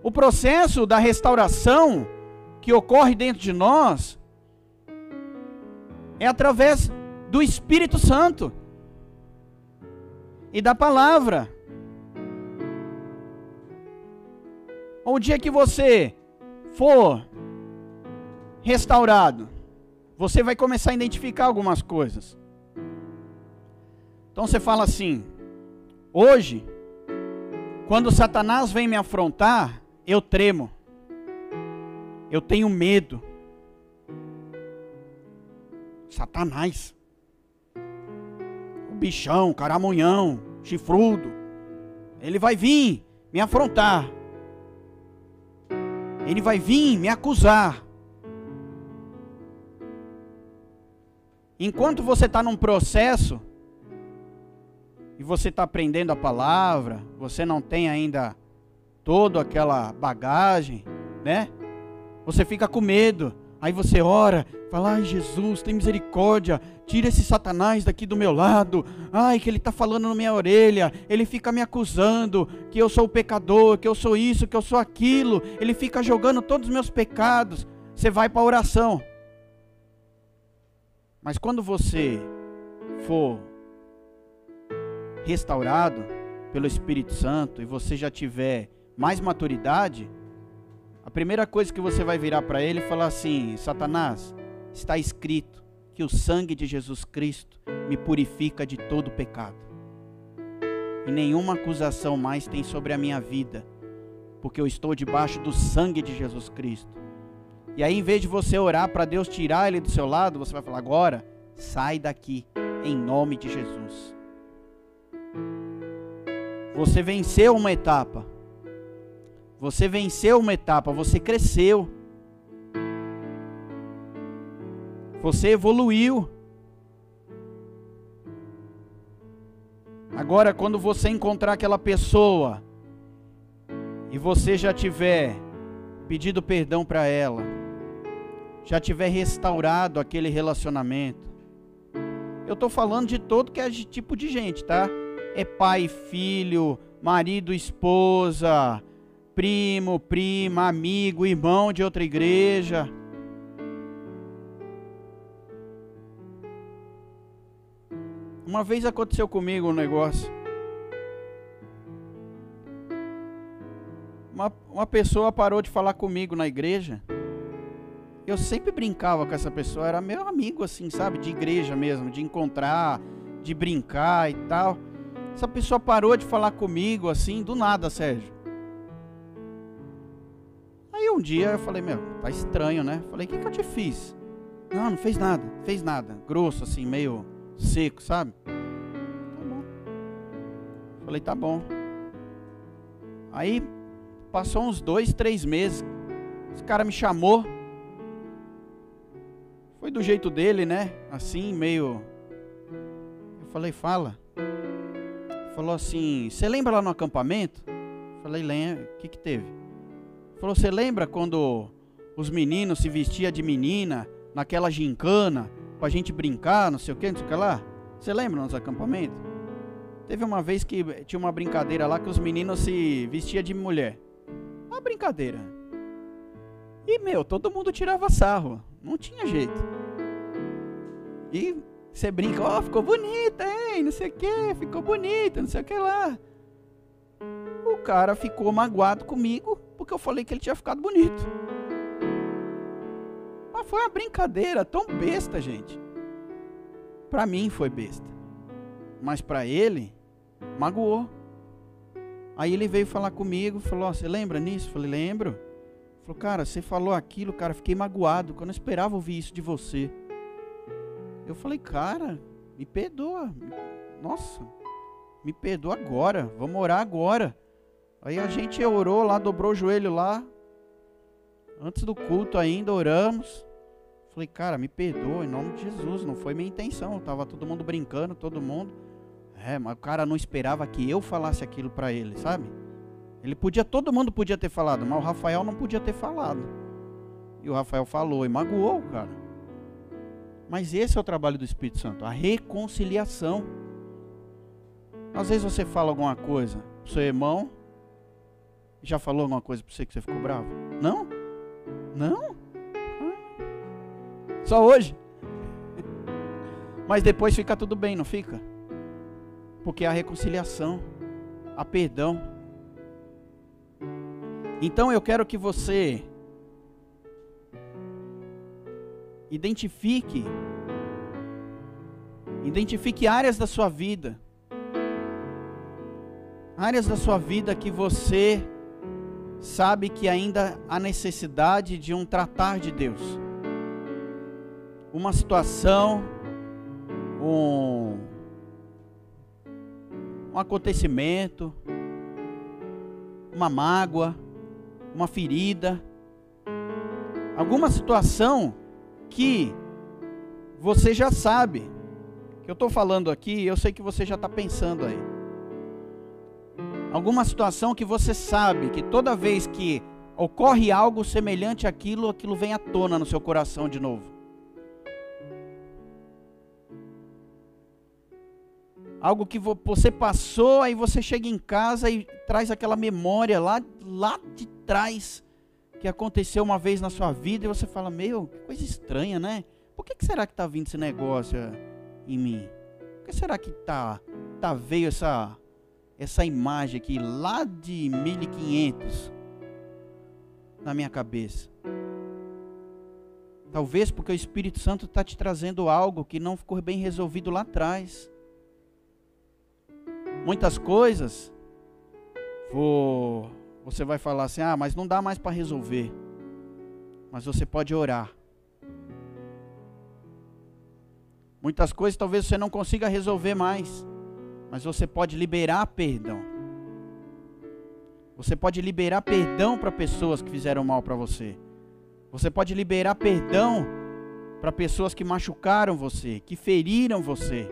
O processo da restauração que ocorre dentro de nós é através do Espírito Santo e da palavra. O dia que você for restaurado, você vai começar a identificar algumas coisas. Então você fala assim: hoje, quando Satanás vem me afrontar, eu tremo, eu tenho medo. Satanás, o bichão, caramunhão, chifrudo, ele vai vir me afrontar. Ele vai vir me acusar. Enquanto você está num processo, e você está aprendendo a palavra, você não tem ainda toda aquela bagagem, né? Você fica com medo. Aí você ora, fala: Ai, Jesus, tem misericórdia, tira esse Satanás daqui do meu lado. Ai, que ele está falando na minha orelha, ele fica me acusando que eu sou o pecador, que eu sou isso, que eu sou aquilo. Ele fica jogando todos os meus pecados. Você vai para a oração. Mas quando você for restaurado pelo Espírito Santo e você já tiver mais maturidade, a primeira coisa que você vai virar para ele e falar assim: Satanás, está escrito que o sangue de Jesus Cristo me purifica de todo pecado. E nenhuma acusação mais tem sobre a minha vida, porque eu estou debaixo do sangue de Jesus Cristo. E aí, em vez de você orar para Deus tirar ele do seu lado, você vai falar: agora, sai daqui, em nome de Jesus. Você venceu uma etapa. Você venceu uma etapa, você cresceu. Você evoluiu. Agora, quando você encontrar aquela pessoa e você já tiver pedido perdão para ela, já tiver restaurado aquele relacionamento, eu estou falando de todo que é de tipo de gente, tá? É pai, filho, marido, esposa, primo, prima, amigo, irmão de outra igreja. Uma vez aconteceu comigo um negócio. Uma, uma pessoa parou de falar comigo na igreja. Eu sempre brincava com essa pessoa, era meu amigo, assim, sabe? De igreja mesmo, de encontrar, de brincar e tal. Essa pessoa parou de falar comigo, assim, do nada, Sérgio. Aí um dia eu falei, meu, tá estranho, né? Falei, o que, que eu te fiz? Não, não fez nada, fez nada. Grosso, assim, meio seco, sabe? Tá bom. Falei, tá bom. Aí passou uns dois, três meses. Esse cara me chamou. Foi do jeito dele, né? Assim, meio. Eu falei, fala. Falou assim: Você lembra lá no acampamento? Falei, lembro. O que, que teve? Falou: Você lembra quando os meninos se vestiam de menina naquela gincana pra gente brincar, não sei o que, não sei o que lá? Você lembra nos acampamentos? Teve uma vez que tinha uma brincadeira lá que os meninos se vestiam de mulher. Uma brincadeira. E, meu, todo mundo tirava sarro. Não tinha jeito. E você brinca, ó, oh, ficou bonita, hein? Não sei o que, ficou bonita, não sei o que lá. O cara ficou magoado comigo porque eu falei que ele tinha ficado bonito. Mas foi uma brincadeira tão besta, gente. Pra mim foi besta. Mas pra ele, magoou. Aí ele veio falar comigo, falou: Você lembra nisso? Eu falei: Lembro. Falou: Cara, você falou aquilo, cara, fiquei magoado, que eu não esperava ouvir isso de você. Eu falei: Cara, me perdoa. Nossa, me perdoa agora. Vamos orar agora. Aí a gente orou lá, dobrou o joelho lá. Antes do culto ainda, oramos. Falei, cara, me perdoa em nome de Jesus. Não foi minha intenção. Tava todo mundo brincando, todo mundo. É, mas o cara não esperava que eu falasse aquilo para ele, sabe? Ele podia, todo mundo podia ter falado, mas o Rafael não podia ter falado. E o Rafael falou e magoou o cara. Mas esse é o trabalho do Espírito Santo, a reconciliação. Às vezes você fala alguma coisa pro seu irmão, já falou alguma coisa para você que você ficou bravo? Não? Não? Só hoje? Mas depois fica tudo bem, não fica? Porque há reconciliação, há perdão. Então eu quero que você identifique identifique áreas da sua vida áreas da sua vida que você sabe que ainda há necessidade de um tratar de Deus. Uma situação, um, um acontecimento, uma mágoa, uma ferida, alguma situação que você já sabe. Que eu estou falando aqui, eu sei que você já está pensando aí. Alguma situação que você sabe que toda vez que ocorre algo semelhante àquilo, aquilo vem à tona no seu coração de novo. Algo que você passou, aí você chega em casa e traz aquela memória lá, lá de trás que aconteceu uma vez na sua vida e você fala: Meu, que coisa estranha, né? Por que, que será que está vindo esse negócio em mim? Por que será que tá, tá veio essa, essa imagem aqui lá de 1500 na minha cabeça? Talvez porque o Espírito Santo está te trazendo algo que não ficou bem resolvido lá atrás. Muitas coisas, vou, você vai falar assim: ah, mas não dá mais para resolver. Mas você pode orar. Muitas coisas talvez você não consiga resolver mais, mas você pode liberar perdão. Você pode liberar perdão para pessoas que fizeram mal para você. Você pode liberar perdão para pessoas que machucaram você, que feriram você.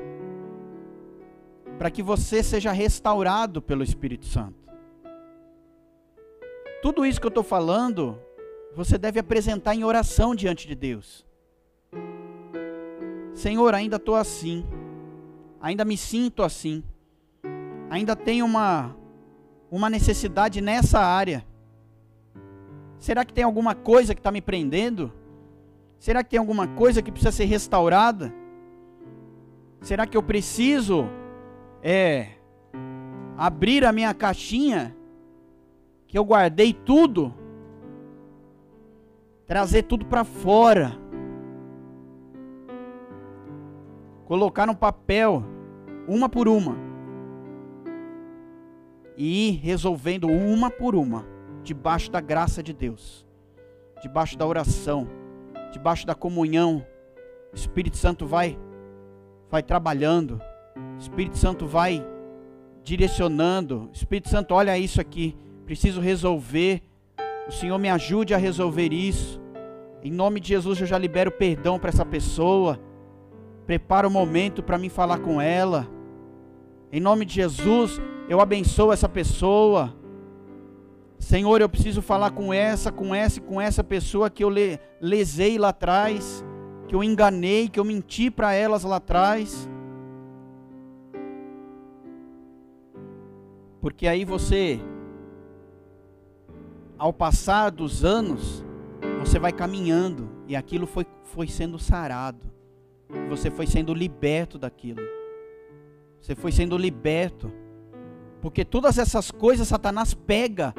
Para que você seja restaurado pelo Espírito Santo. Tudo isso que eu estou falando, você deve apresentar em oração diante de Deus. Senhor, ainda estou assim, ainda me sinto assim, ainda tenho uma, uma necessidade nessa área. Será que tem alguma coisa que está me prendendo? Será que tem alguma coisa que precisa ser restaurada? Será que eu preciso é, abrir a minha caixinha, que eu guardei tudo, trazer tudo para fora? colocar no papel, uma por uma, e ir resolvendo uma por uma, debaixo da graça de Deus, debaixo da oração, debaixo da comunhão. O Espírito Santo vai, vai trabalhando, o Espírito Santo vai direcionando. Espírito Santo, olha isso aqui, preciso resolver. O Senhor me ajude a resolver isso. Em nome de Jesus eu já libero perdão para essa pessoa. Prepara o momento para mim falar com ela. Em nome de Jesus, eu abençoo essa pessoa. Senhor, eu preciso falar com essa, com essa e com essa pessoa que eu lesei lá atrás, que eu enganei, que eu menti para elas lá atrás. Porque aí você, ao passar dos anos, você vai caminhando e aquilo foi, foi sendo sarado. Você foi sendo liberto daquilo. Você foi sendo liberto. Porque todas essas coisas Satanás pega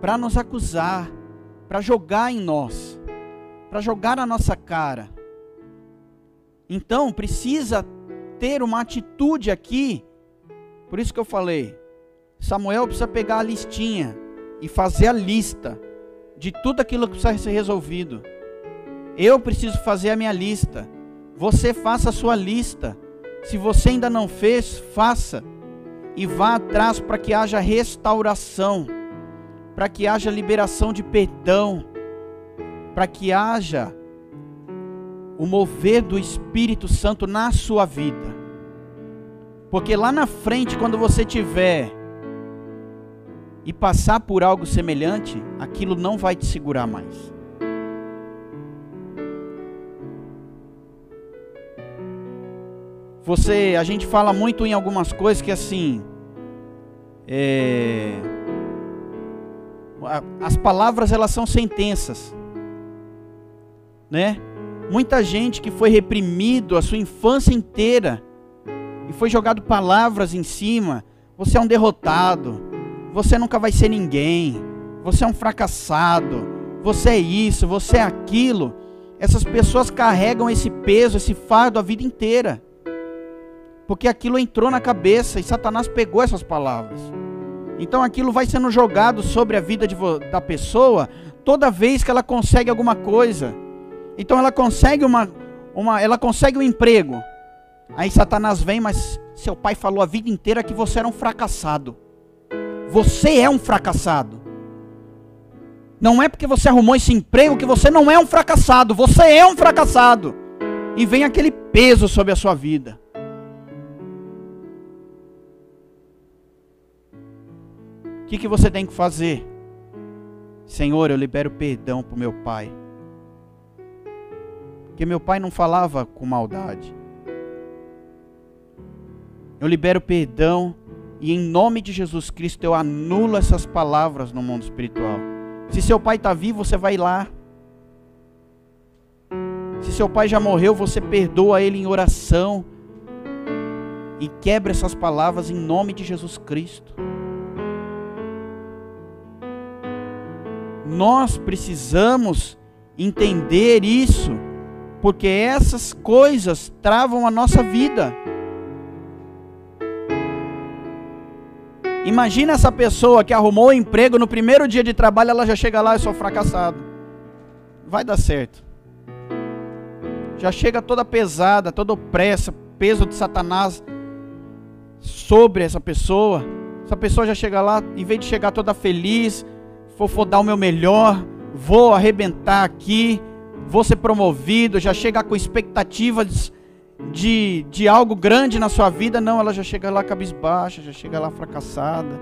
para nos acusar, para jogar em nós, para jogar na nossa cara. Então, precisa ter uma atitude aqui. Por isso que eu falei, Samuel precisa pegar a listinha e fazer a lista de tudo aquilo que precisa ser resolvido. Eu preciso fazer a minha lista. Você faça a sua lista. Se você ainda não fez, faça. E vá atrás para que haja restauração, para que haja liberação de perdão, para que haja o mover do Espírito Santo na sua vida. Porque lá na frente, quando você tiver e passar por algo semelhante, aquilo não vai te segurar mais. Você, a gente fala muito em algumas coisas que assim, é, as palavras elas são sentenças, né? Muita gente que foi reprimido a sua infância inteira e foi jogado palavras em cima. Você é um derrotado. Você nunca vai ser ninguém. Você é um fracassado. Você é isso, você é aquilo. Essas pessoas carregam esse peso, esse fardo a vida inteira. Porque aquilo entrou na cabeça e Satanás pegou essas palavras. Então aquilo vai sendo jogado sobre a vida de, da pessoa toda vez que ela consegue alguma coisa. Então ela consegue uma, uma, ela consegue um emprego. Aí Satanás vem, mas seu pai falou a vida inteira que você era um fracassado. Você é um fracassado. Não é porque você arrumou esse emprego que você não é um fracassado. Você é um fracassado. E vem aquele peso sobre a sua vida. O que, que você tem que fazer? Senhor, eu libero perdão para o meu pai. Porque meu pai não falava com maldade. Eu libero perdão e em nome de Jesus Cristo eu anulo essas palavras no mundo espiritual. Se seu pai está vivo, você vai lá. Se seu pai já morreu, você perdoa ele em oração e quebra essas palavras em nome de Jesus Cristo. Nós precisamos entender isso, porque essas coisas travam a nossa vida. Imagina essa pessoa que arrumou o emprego no primeiro dia de trabalho, ela já chega lá e sou fracassado. Vai dar certo. Já chega toda pesada, toda opressa, peso de Satanás sobre essa pessoa. Essa pessoa já chega lá, em vez de chegar toda feliz, vou, dar o meu melhor, vou arrebentar aqui, vou ser promovido, já chega com expectativas de, de algo grande na sua vida, não, ela já chega lá cabisbaixa, já chega lá fracassada,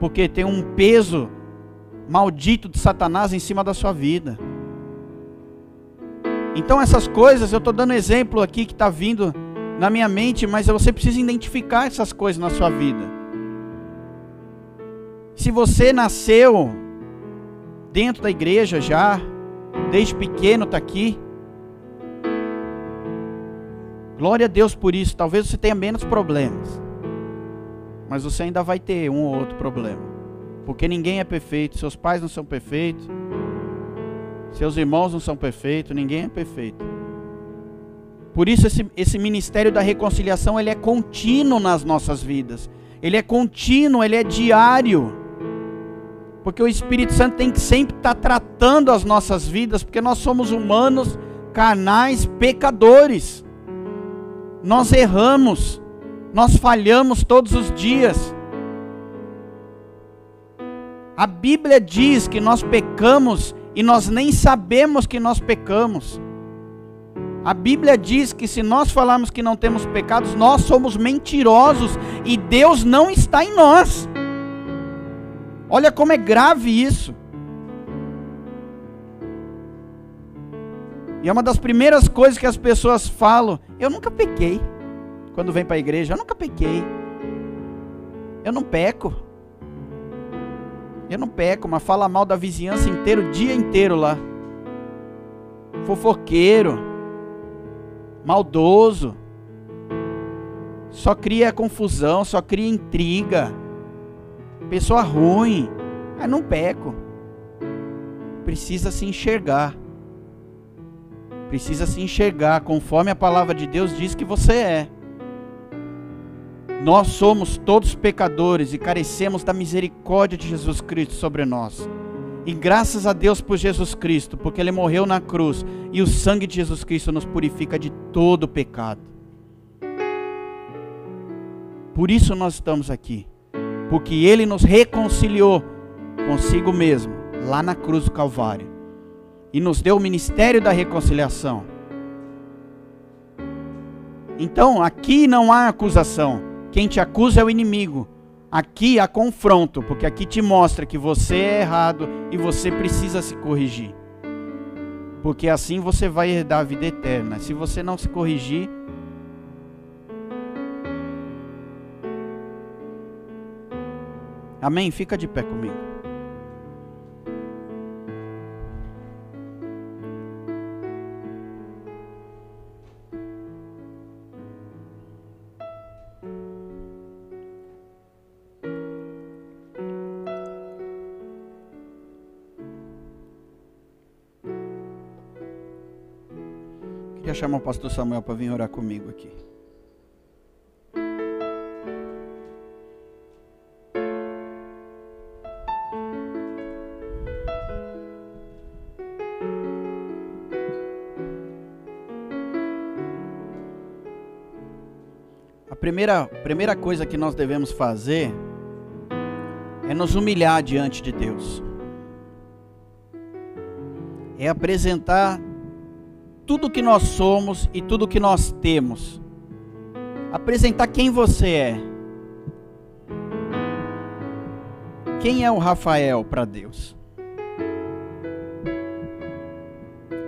porque tem um peso maldito de Satanás em cima da sua vida. Então essas coisas, eu estou dando exemplo aqui que está vindo na minha mente, mas você precisa identificar essas coisas na sua vida. Se você nasceu dentro da igreja já, desde pequeno está aqui, Glória a Deus por isso. Talvez você tenha menos problemas. Mas você ainda vai ter um ou outro problema. Porque ninguém é perfeito. Seus pais não são perfeitos. Seus irmãos não são perfeitos. Ninguém é perfeito. Por isso esse, esse ministério da reconciliação ele é contínuo nas nossas vidas. Ele é contínuo, ele é diário. Porque o Espírito Santo tem que sempre estar tratando as nossas vidas, porque nós somos humanos, carnais, pecadores. Nós erramos, nós falhamos todos os dias. A Bíblia diz que nós pecamos e nós nem sabemos que nós pecamos. A Bíblia diz que se nós falarmos que não temos pecados, nós somos mentirosos e Deus não está em nós. Olha como é grave isso. E é uma das primeiras coisas que as pessoas falam: eu nunca pequei. Quando vem para a igreja, eu nunca pequei. Eu não peco. Eu não peco, mas fala mal da vizinhança inteira, o dia inteiro lá. Fofoqueiro. Maldoso. Só cria confusão, só cria intriga. Pessoa ruim. Mas não peco. Precisa se enxergar precisa se enxergar conforme a palavra de Deus diz que você é. Nós somos todos pecadores e carecemos da misericórdia de Jesus Cristo sobre nós. E graças a Deus por Jesus Cristo, porque Ele morreu na cruz e o sangue de Jesus Cristo nos purifica de todo pecado. Por isso nós estamos aqui, porque Ele nos reconciliou consigo mesmo, lá na cruz do Calvário e nos deu o ministério da reconciliação. Então, aqui não há acusação. Quem te acusa é o inimigo. Aqui há confronto, porque aqui te mostra que você é errado e você precisa se corrigir. Porque assim você vai herdar a vida eterna. Se você não se corrigir, Amém? Fica de pé comigo. chamar o pastor Samuel para vir orar comigo aqui. Primeira, primeira coisa que nós devemos fazer é nos humilhar diante de Deus. É apresentar tudo que nós somos e tudo que nós temos. Apresentar quem você é. Quem é o Rafael para Deus?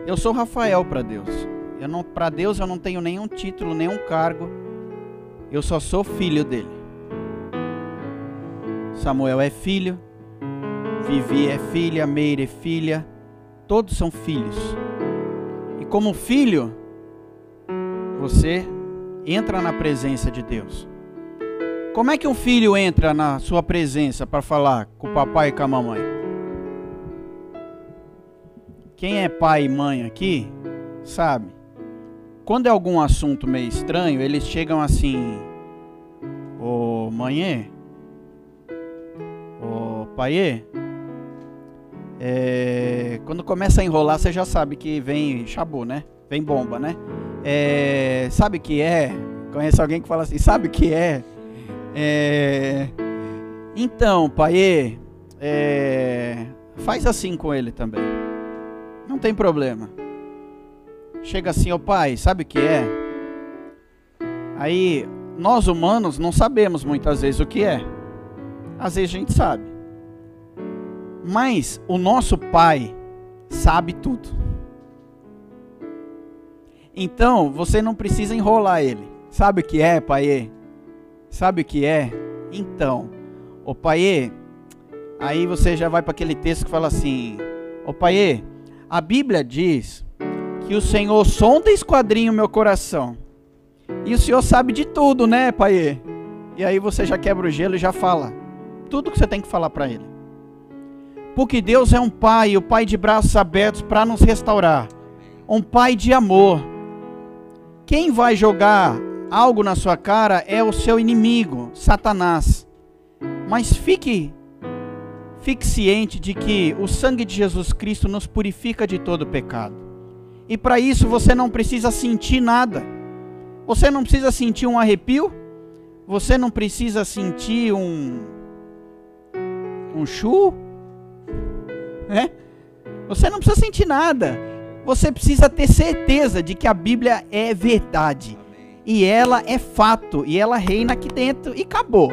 Eu sou Rafael para Deus. Eu não, para Deus eu não tenho nenhum título, nenhum cargo. Eu só sou filho dele. Samuel é filho, Vivi é filha, Meire é filha, todos são filhos. E como filho, você entra na presença de Deus. Como é que um filho entra na sua presença para falar com o papai e com a mamãe? Quem é pai e mãe aqui, sabe. Quando é algum assunto meio estranho, eles chegam assim: Ô mãe, ô pai, é, quando começa a enrolar, você já sabe que vem chabu, né? Vem bomba, né? É, sabe que é? Conhece alguém que fala assim, sabe que é? é então, pai, é, faz assim com ele também. Não tem problema. Chega assim, ô oh, pai, sabe o que é? Aí, nós humanos não sabemos muitas vezes o que é. Às vezes a gente sabe. Mas o nosso pai sabe tudo. Então, você não precisa enrolar ele. Sabe o que é, pai? Sabe o que é? Então, ô pai, aí você já vai para aquele texto que fala assim: Ô pai, a Bíblia diz que o Senhor sonda e esquadrinha o meu coração. E o Senhor sabe de tudo, né, pai? E aí você já quebra o gelo e já fala tudo que você tem que falar para ele. Porque Deus é um pai, o pai de braços abertos para nos restaurar. Um pai de amor. Quem vai jogar algo na sua cara é o seu inimigo, Satanás. Mas fique fique ciente de que o sangue de Jesus Cristo nos purifica de todo pecado. E para isso você não precisa sentir nada. Você não precisa sentir um arrepio, você não precisa sentir um um chu, né? Você não precisa sentir nada. Você precisa ter certeza de que a Bíblia é verdade. E ela é fato. E ela reina aqui dentro. E acabou.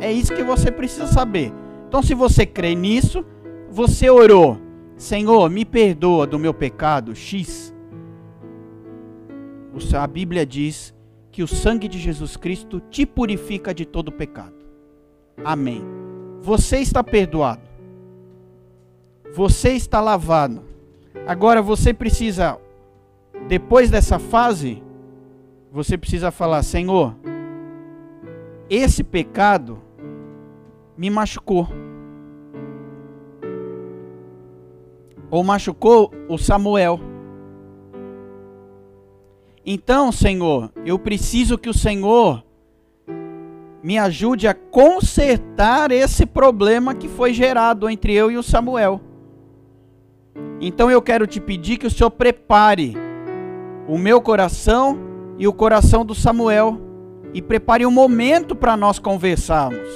É isso que você precisa saber. Então, se você crê nisso, você orou. Senhor, me perdoa do meu pecado X. A Bíblia diz que o sangue de Jesus Cristo te purifica de todo pecado. Amém. Você está perdoado. Você está lavado. Agora você precisa, depois dessa fase, você precisa falar: Senhor, esse pecado me machucou. Ou machucou o Samuel. Então, Senhor, eu preciso que o Senhor me ajude a consertar esse problema que foi gerado entre eu e o Samuel. Então eu quero te pedir que o Senhor prepare o meu coração e o coração do Samuel e prepare um momento para nós conversarmos.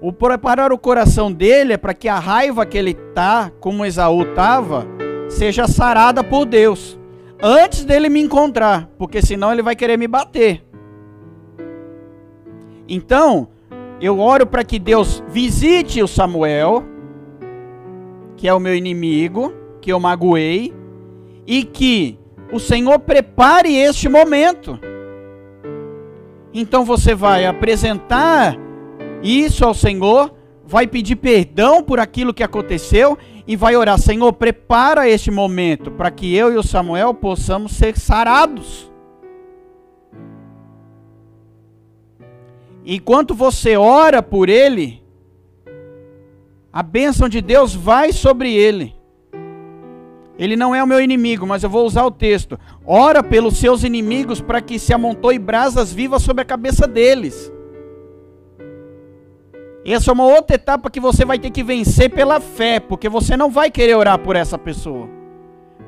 O preparar o coração dele é para que a raiva que ele tá, como Esaú estava, seja sarada por Deus antes dele me encontrar, porque senão ele vai querer me bater. Então, eu oro para que Deus visite o Samuel que é o meu inimigo, que eu magoei, e que o Senhor prepare este momento. Então você vai apresentar isso ao Senhor, vai pedir perdão por aquilo que aconteceu e vai orar: Senhor, prepara este momento para que eu e o Samuel possamos ser sarados. Enquanto você ora por ele, a bênção de Deus vai sobre ele. Ele não é o meu inimigo, mas eu vou usar o texto. Ora pelos seus inimigos para que se amontoe brasas vivas sobre a cabeça deles. Essa é uma outra etapa que você vai ter que vencer pela fé, porque você não vai querer orar por essa pessoa.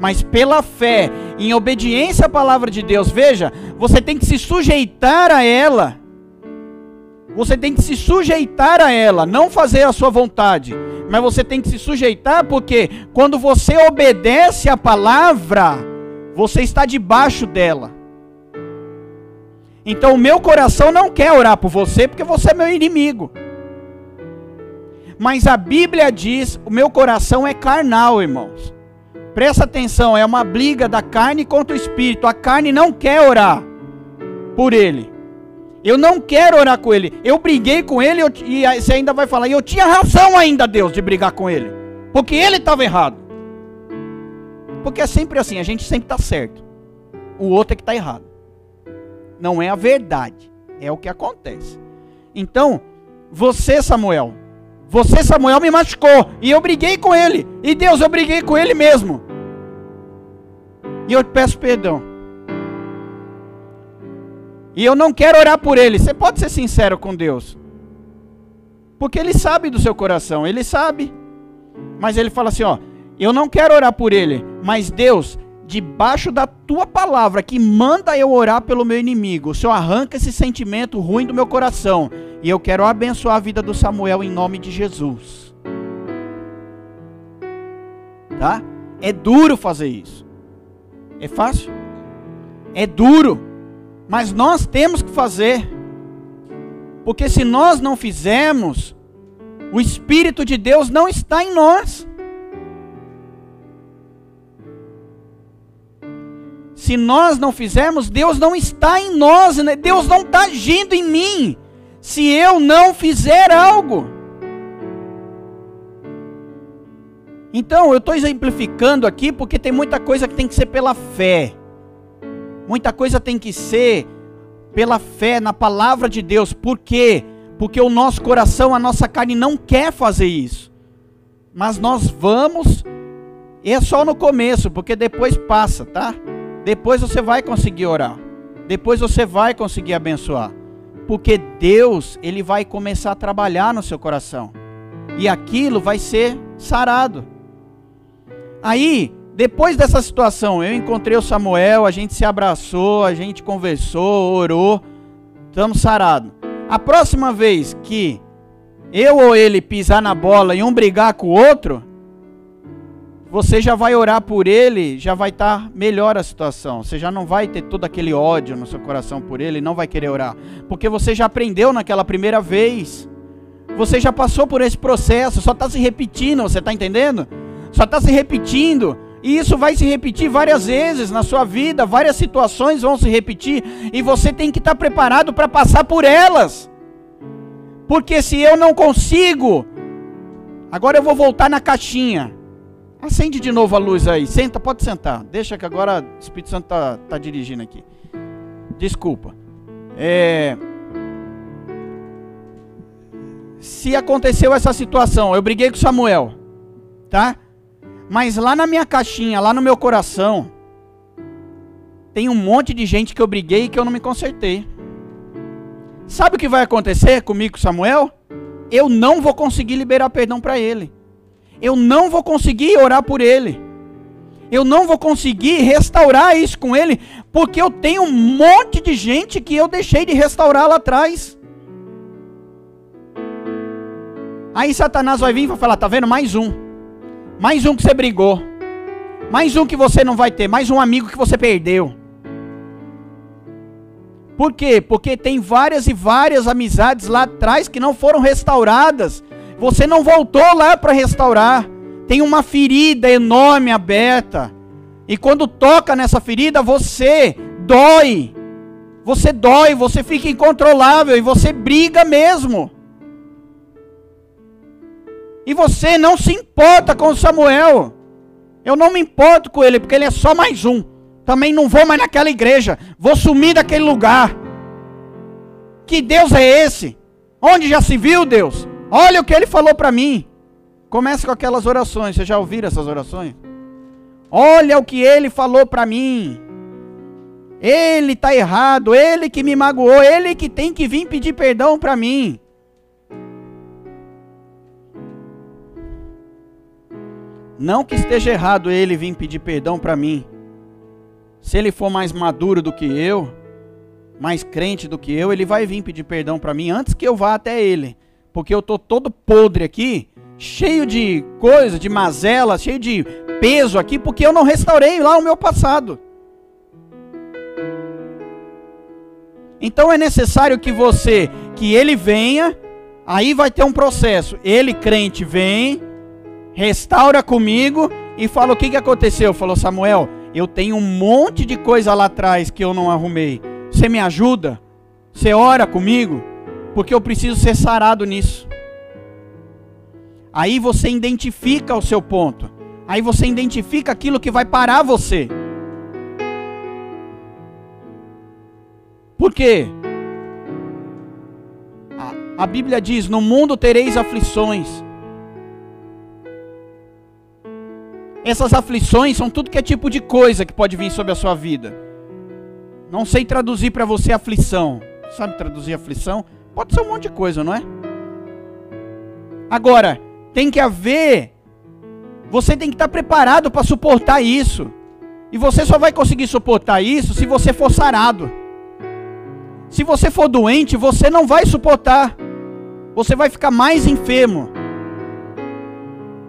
Mas pela fé, em obediência à palavra de Deus, veja, você tem que se sujeitar a ela. Você tem que se sujeitar a ela, não fazer a sua vontade, mas você tem que se sujeitar porque quando você obedece a palavra, você está debaixo dela. Então o meu coração não quer orar por você porque você é meu inimigo. Mas a Bíblia diz: o meu coração é carnal, irmãos. Presta atenção, é uma briga da carne contra o espírito. A carne não quer orar por ele. Eu não quero orar com ele. Eu briguei com ele eu, e você ainda vai falar, e eu tinha razão ainda, Deus, de brigar com ele. Porque ele estava errado. Porque é sempre assim, a gente sempre está certo. O outro é que está errado. Não é a verdade. É o que acontece. Então, você, Samuel, você, Samuel, me machucou. E eu briguei com ele. E Deus, eu briguei com ele mesmo. E eu te peço perdão. E eu não quero orar por ele. Você pode ser sincero com Deus. Porque ele sabe do seu coração, ele sabe. Mas ele fala assim, ó, eu não quero orar por ele, mas Deus, debaixo da tua palavra que manda eu orar pelo meu inimigo, o Senhor arranca esse sentimento ruim do meu coração, e eu quero abençoar a vida do Samuel em nome de Jesus. Tá? É duro fazer isso. É fácil? É duro. Mas nós temos que fazer. Porque se nós não fizermos, o Espírito de Deus não está em nós. Se nós não fizermos, Deus não está em nós, né? Deus não está agindo em mim. Se eu não fizer algo. Então, eu estou exemplificando aqui porque tem muita coisa que tem que ser pela fé. Muita coisa tem que ser pela fé na palavra de Deus. Por quê? Porque o nosso coração, a nossa carne não quer fazer isso. Mas nós vamos, e é só no começo, porque depois passa, tá? Depois você vai conseguir orar. Depois você vai conseguir abençoar. Porque Deus, ele vai começar a trabalhar no seu coração. E aquilo vai ser sarado. Aí, depois dessa situação, eu encontrei o Samuel, a gente se abraçou, a gente conversou, orou, estamos sarados. A próxima vez que eu ou ele pisar na bola e um brigar com o outro, você já vai orar por ele, já vai estar tá melhor a situação. Você já não vai ter todo aquele ódio no seu coração por ele, não vai querer orar, porque você já aprendeu naquela primeira vez. Você já passou por esse processo, só está se repetindo, você está entendendo? Só está se repetindo. E isso vai se repetir várias vezes na sua vida, várias situações vão se repetir e você tem que estar preparado para passar por elas. Porque se eu não consigo, agora eu vou voltar na caixinha. Acende de novo a luz aí. Senta, pode sentar. Deixa que agora o Espírito Santo está tá dirigindo aqui. Desculpa. É... Se aconteceu essa situação, eu briguei com Samuel, tá? Mas lá na minha caixinha, lá no meu coração, tem um monte de gente que eu briguei e que eu não me consertei. Sabe o que vai acontecer comigo, Samuel? Eu não vou conseguir liberar perdão para ele. Eu não vou conseguir orar por ele. Eu não vou conseguir restaurar isso com ele, porque eu tenho um monte de gente que eu deixei de restaurar lá atrás. Aí Satanás vai vir e vai falar: tá vendo? Mais um. Mais um que você brigou. Mais um que você não vai ter. Mais um amigo que você perdeu. Por quê? Porque tem várias e várias amizades lá atrás que não foram restauradas. Você não voltou lá para restaurar. Tem uma ferida enorme aberta. E quando toca nessa ferida, você dói. Você dói, você fica incontrolável e você briga mesmo. E você não se importa com Samuel. Eu não me importo com ele, porque ele é só mais um. Também não vou mais naquela igreja. Vou sumir daquele lugar. Que Deus é esse? Onde já se viu Deus? Olha o que ele falou para mim. Começa com aquelas orações. Vocês já ouviram essas orações? Olha o que ele falou para mim. Ele está errado, ele que me magoou, ele que tem que vir pedir perdão para mim. Não que esteja errado ele vir pedir perdão para mim. Se ele for mais maduro do que eu, mais crente do que eu, ele vai vir pedir perdão para mim antes que eu vá até ele. Porque eu tô todo podre aqui, cheio de coisa, de mazela, cheio de peso aqui, porque eu não restaurei lá o meu passado. Então é necessário que você, que ele venha Aí vai ter um processo. Ele, crente, vem, restaura comigo e fala: O que, que aconteceu? Falou: Samuel, eu tenho um monte de coisa lá atrás que eu não arrumei. Você me ajuda? Você ora comigo? Porque eu preciso ser sarado nisso. Aí você identifica o seu ponto. Aí você identifica aquilo que vai parar você. Por quê? A, a Bíblia diz: No mundo tereis aflições. Essas aflições são tudo que é tipo de coisa que pode vir sobre a sua vida. Não sei traduzir para você aflição. Sabe traduzir aflição? Pode ser um monte de coisa, não é? Agora, tem que haver. Você tem que estar preparado para suportar isso. E você só vai conseguir suportar isso se você for sarado. Se você for doente, você não vai suportar. Você vai ficar mais enfermo.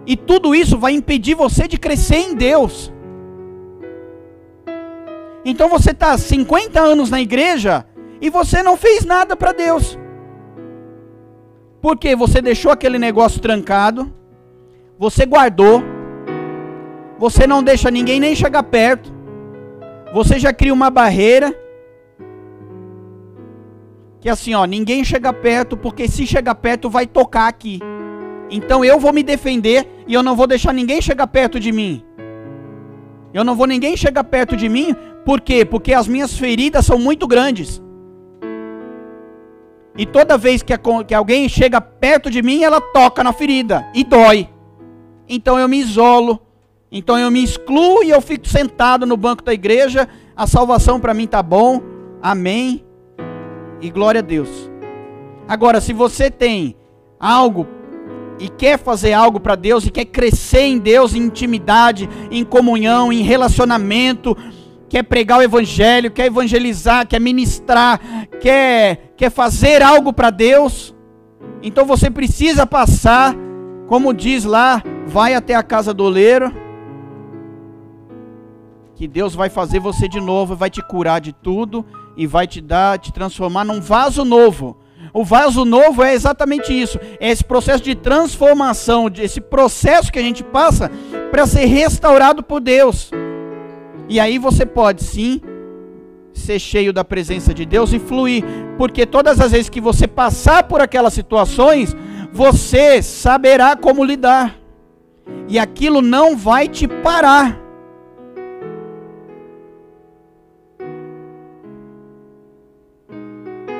E tudo isso vai impedir você de crescer em Deus. Então você está 50 anos na igreja e você não fez nada para Deus. Porque você deixou aquele negócio trancado, você guardou, você não deixa ninguém nem chegar perto, você já cria uma barreira. Que assim, ó, ninguém chega perto, porque se chegar perto vai tocar aqui. Então eu vou me defender e eu não vou deixar ninguém chegar perto de mim. Eu não vou ninguém chegar perto de mim, por quê? Porque as minhas feridas são muito grandes. E toda vez que, que alguém chega perto de mim, ela toca na ferida e dói. Então eu me isolo. Então eu me excluo e eu fico sentado no banco da igreja. A salvação para mim tá bom. Amém. E glória a Deus. Agora, se você tem algo e quer fazer algo para Deus e quer crescer em Deus, em intimidade, em comunhão, em relacionamento, quer pregar o evangelho, quer evangelizar, quer ministrar, quer, quer fazer algo para Deus, então você precisa passar, como diz lá, vai até a casa do oleiro, que Deus vai fazer você de novo, vai te curar de tudo e vai te dar, te transformar num vaso novo. O vaso novo é exatamente isso, é esse processo de transformação, esse processo que a gente passa para ser restaurado por Deus. E aí você pode sim ser cheio da presença de Deus e fluir, porque todas as vezes que você passar por aquelas situações, você saberá como lidar. E aquilo não vai te parar.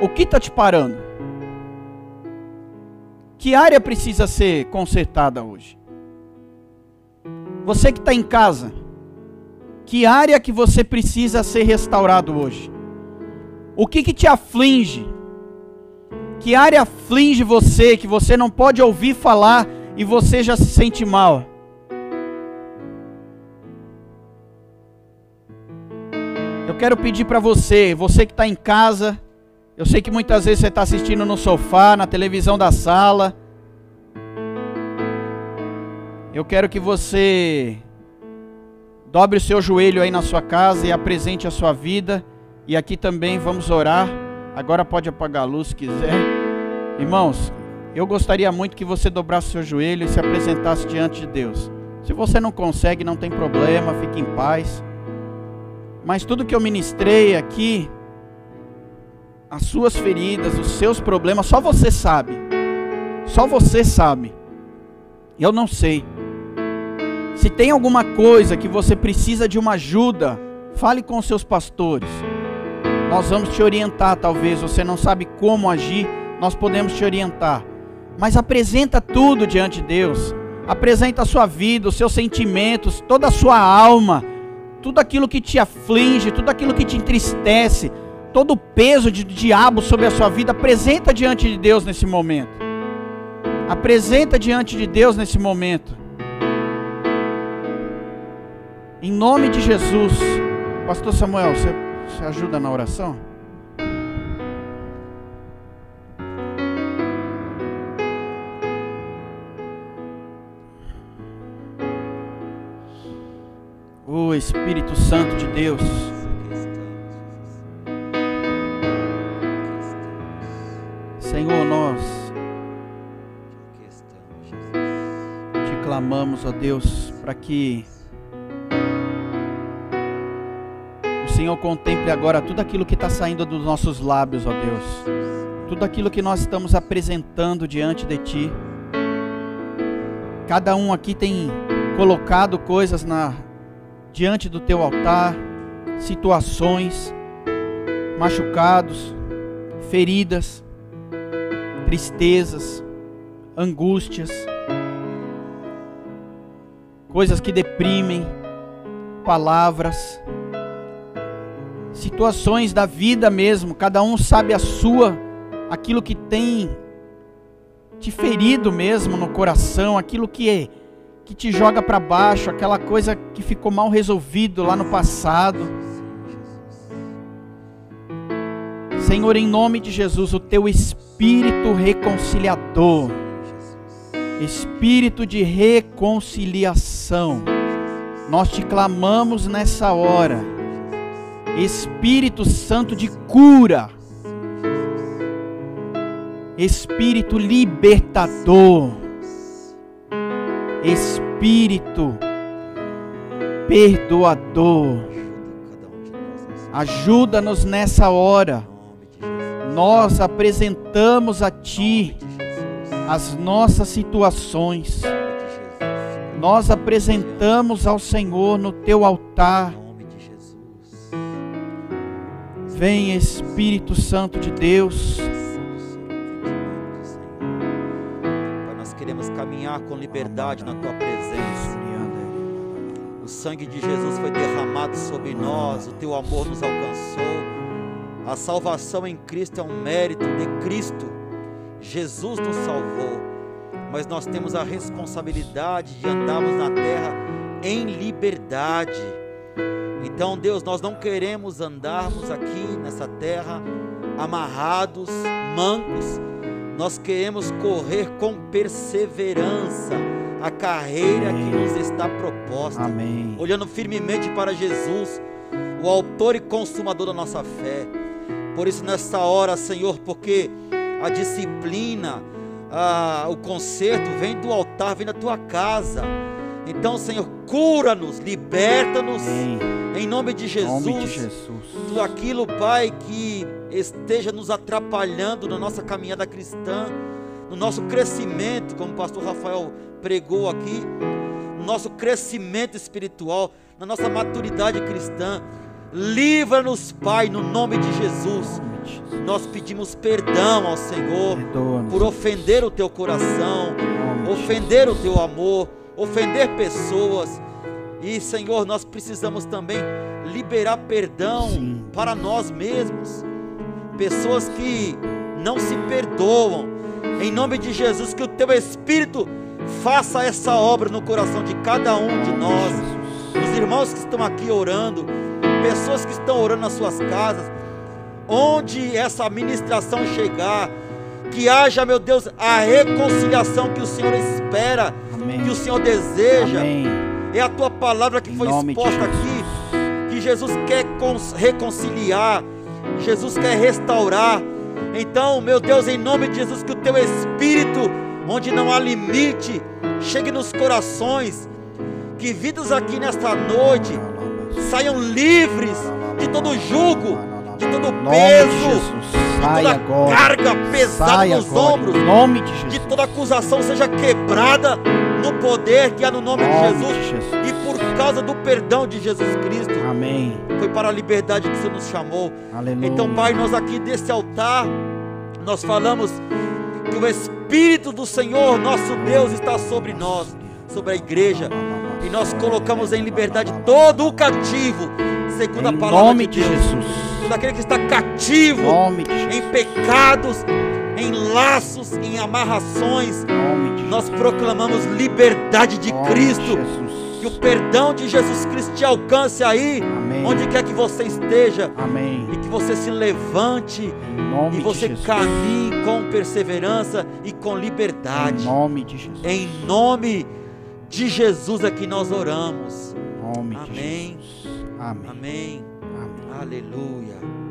O que está te parando? Que área precisa ser consertada hoje? Você que está em casa, que área que você precisa ser restaurado hoje? O que, que te aflige? Que área aflige você que você não pode ouvir falar e você já se sente mal? Eu quero pedir para você, você que está em casa, eu sei que muitas vezes você está assistindo no sofá, na televisão da sala. Eu quero que você Dobre o seu joelho aí na sua casa e apresente a sua vida. E aqui também vamos orar. Agora pode apagar a luz se quiser. Irmãos, eu gostaria muito que você dobrasse o seu joelho e se apresentasse diante de Deus. Se você não consegue, não tem problema, fique em paz. Mas tudo que eu ministrei aqui, as suas feridas, os seus problemas, só você sabe. Só você sabe. Eu não sei. Se tem alguma coisa que você precisa de uma ajuda, fale com seus pastores. Nós vamos te orientar, talvez você não sabe como agir, nós podemos te orientar. Mas apresenta tudo diante de Deus. Apresenta a sua vida, os seus sentimentos, toda a sua alma, tudo aquilo que te aflige, tudo aquilo que te entristece, todo o peso de diabo sobre a sua vida, apresenta diante de Deus nesse momento. Apresenta diante de Deus nesse momento. Em nome de Jesus. Pastor Samuel, você, você ajuda na oração? O Espírito Santo de Deus. Senhor, nós te clamamos, ó Deus, para que Senhor contemple agora tudo aquilo que está saindo dos nossos lábios, ó Deus, tudo aquilo que nós estamos apresentando diante de Ti. Cada um aqui tem colocado coisas na diante do Teu altar, situações, machucados, feridas, tristezas, angústias, coisas que deprimem, palavras, situações da vida mesmo, cada um sabe a sua, aquilo que tem te ferido mesmo no coração, aquilo que é, que te joga para baixo, aquela coisa que ficou mal resolvido lá no passado. Senhor, em nome de Jesus, o teu espírito reconciliador espírito de reconciliação. Nós te clamamos nessa hora, Espírito Santo de cura, Espírito libertador, Espírito perdoador. Ajuda-nos nessa hora. Nós apresentamos a Ti as nossas situações. Nós apresentamos ao Senhor no teu altar. Vem Espírito Santo de Deus. nós queremos caminhar com liberdade na tua presença. O sangue de Jesus foi derramado sobre nós, o teu amor nos alcançou. A salvação em Cristo é um mérito de Cristo. Jesus nos salvou, mas nós temos a responsabilidade de andarmos na terra em liberdade. Então, Deus, nós não queremos andarmos aqui nessa terra amarrados, mancos. Nós queremos correr com perseverança a carreira Amém. que nos está proposta. Amém. Olhando firmemente para Jesus, o autor e consumador da nossa fé. Por isso, nessa hora, Senhor, porque a disciplina, a, o conserto vem do altar, vem da tua casa. Então, Senhor, cura-nos, liberta-nos em nome de Jesus. Nome de Jesus. Tudo aquilo, Pai, que esteja nos atrapalhando na nossa caminhada cristã, no nosso crescimento, como o pastor Rafael pregou aqui, no nosso crescimento espiritual, na nossa maturidade cristã. Livra-nos, Pai, no nome de Jesus. Nós pedimos perdão ao Senhor por ofender o teu coração, ofender o teu amor, ofender pessoas. E, Senhor, nós precisamos também liberar perdão Sim. para nós mesmos. Pessoas que não se perdoam. Em nome de Jesus, que o teu Espírito faça essa obra no coração de cada um de nós. Os irmãos que estão aqui orando, pessoas que estão orando nas suas casas, onde essa ministração chegar, que haja, meu Deus, a reconciliação que o Senhor espera, Amém. que o Senhor deseja. Amém. É a tua palavra que em foi exposta aqui, que Jesus quer reconciliar, Jesus quer restaurar. Então, meu Deus, em nome de Jesus, que o teu espírito, onde não há limite, chegue nos corações, que vidas aqui nesta noite saiam livres de todo jugo, de todo peso, de, toda agora. carga pesada nos ombros, de toda acusação seja quebrada no poder que há no nome, de, Jesus, de, Jesus, e por causa do perdão de Jesus Cristo. Amém. Foi para a liberdade que o Senhor nos chamou. Aleluia. Então, Pai, nós aqui desse altar, nós falamos que o Espírito do Senhor, nosso Deus, está sobre nós, sobre a igreja e nós colocamos em liberdade todo o cativo, segundo a palavra de Deus. Jesus. Todo aquele que está cativo em pecados, em laços, em amarrações. Nós proclamamos liberdade de Cristo. Que o perdão de Jesus Cristo te alcance aí, Amém. onde quer que você esteja. Amém. E que você se levante e você caminhe com perseverança e com liberdade. Em nome de Jesus. Em nome de Jesus é que nós oramos. Amém. Amém. Amém. Aleluia.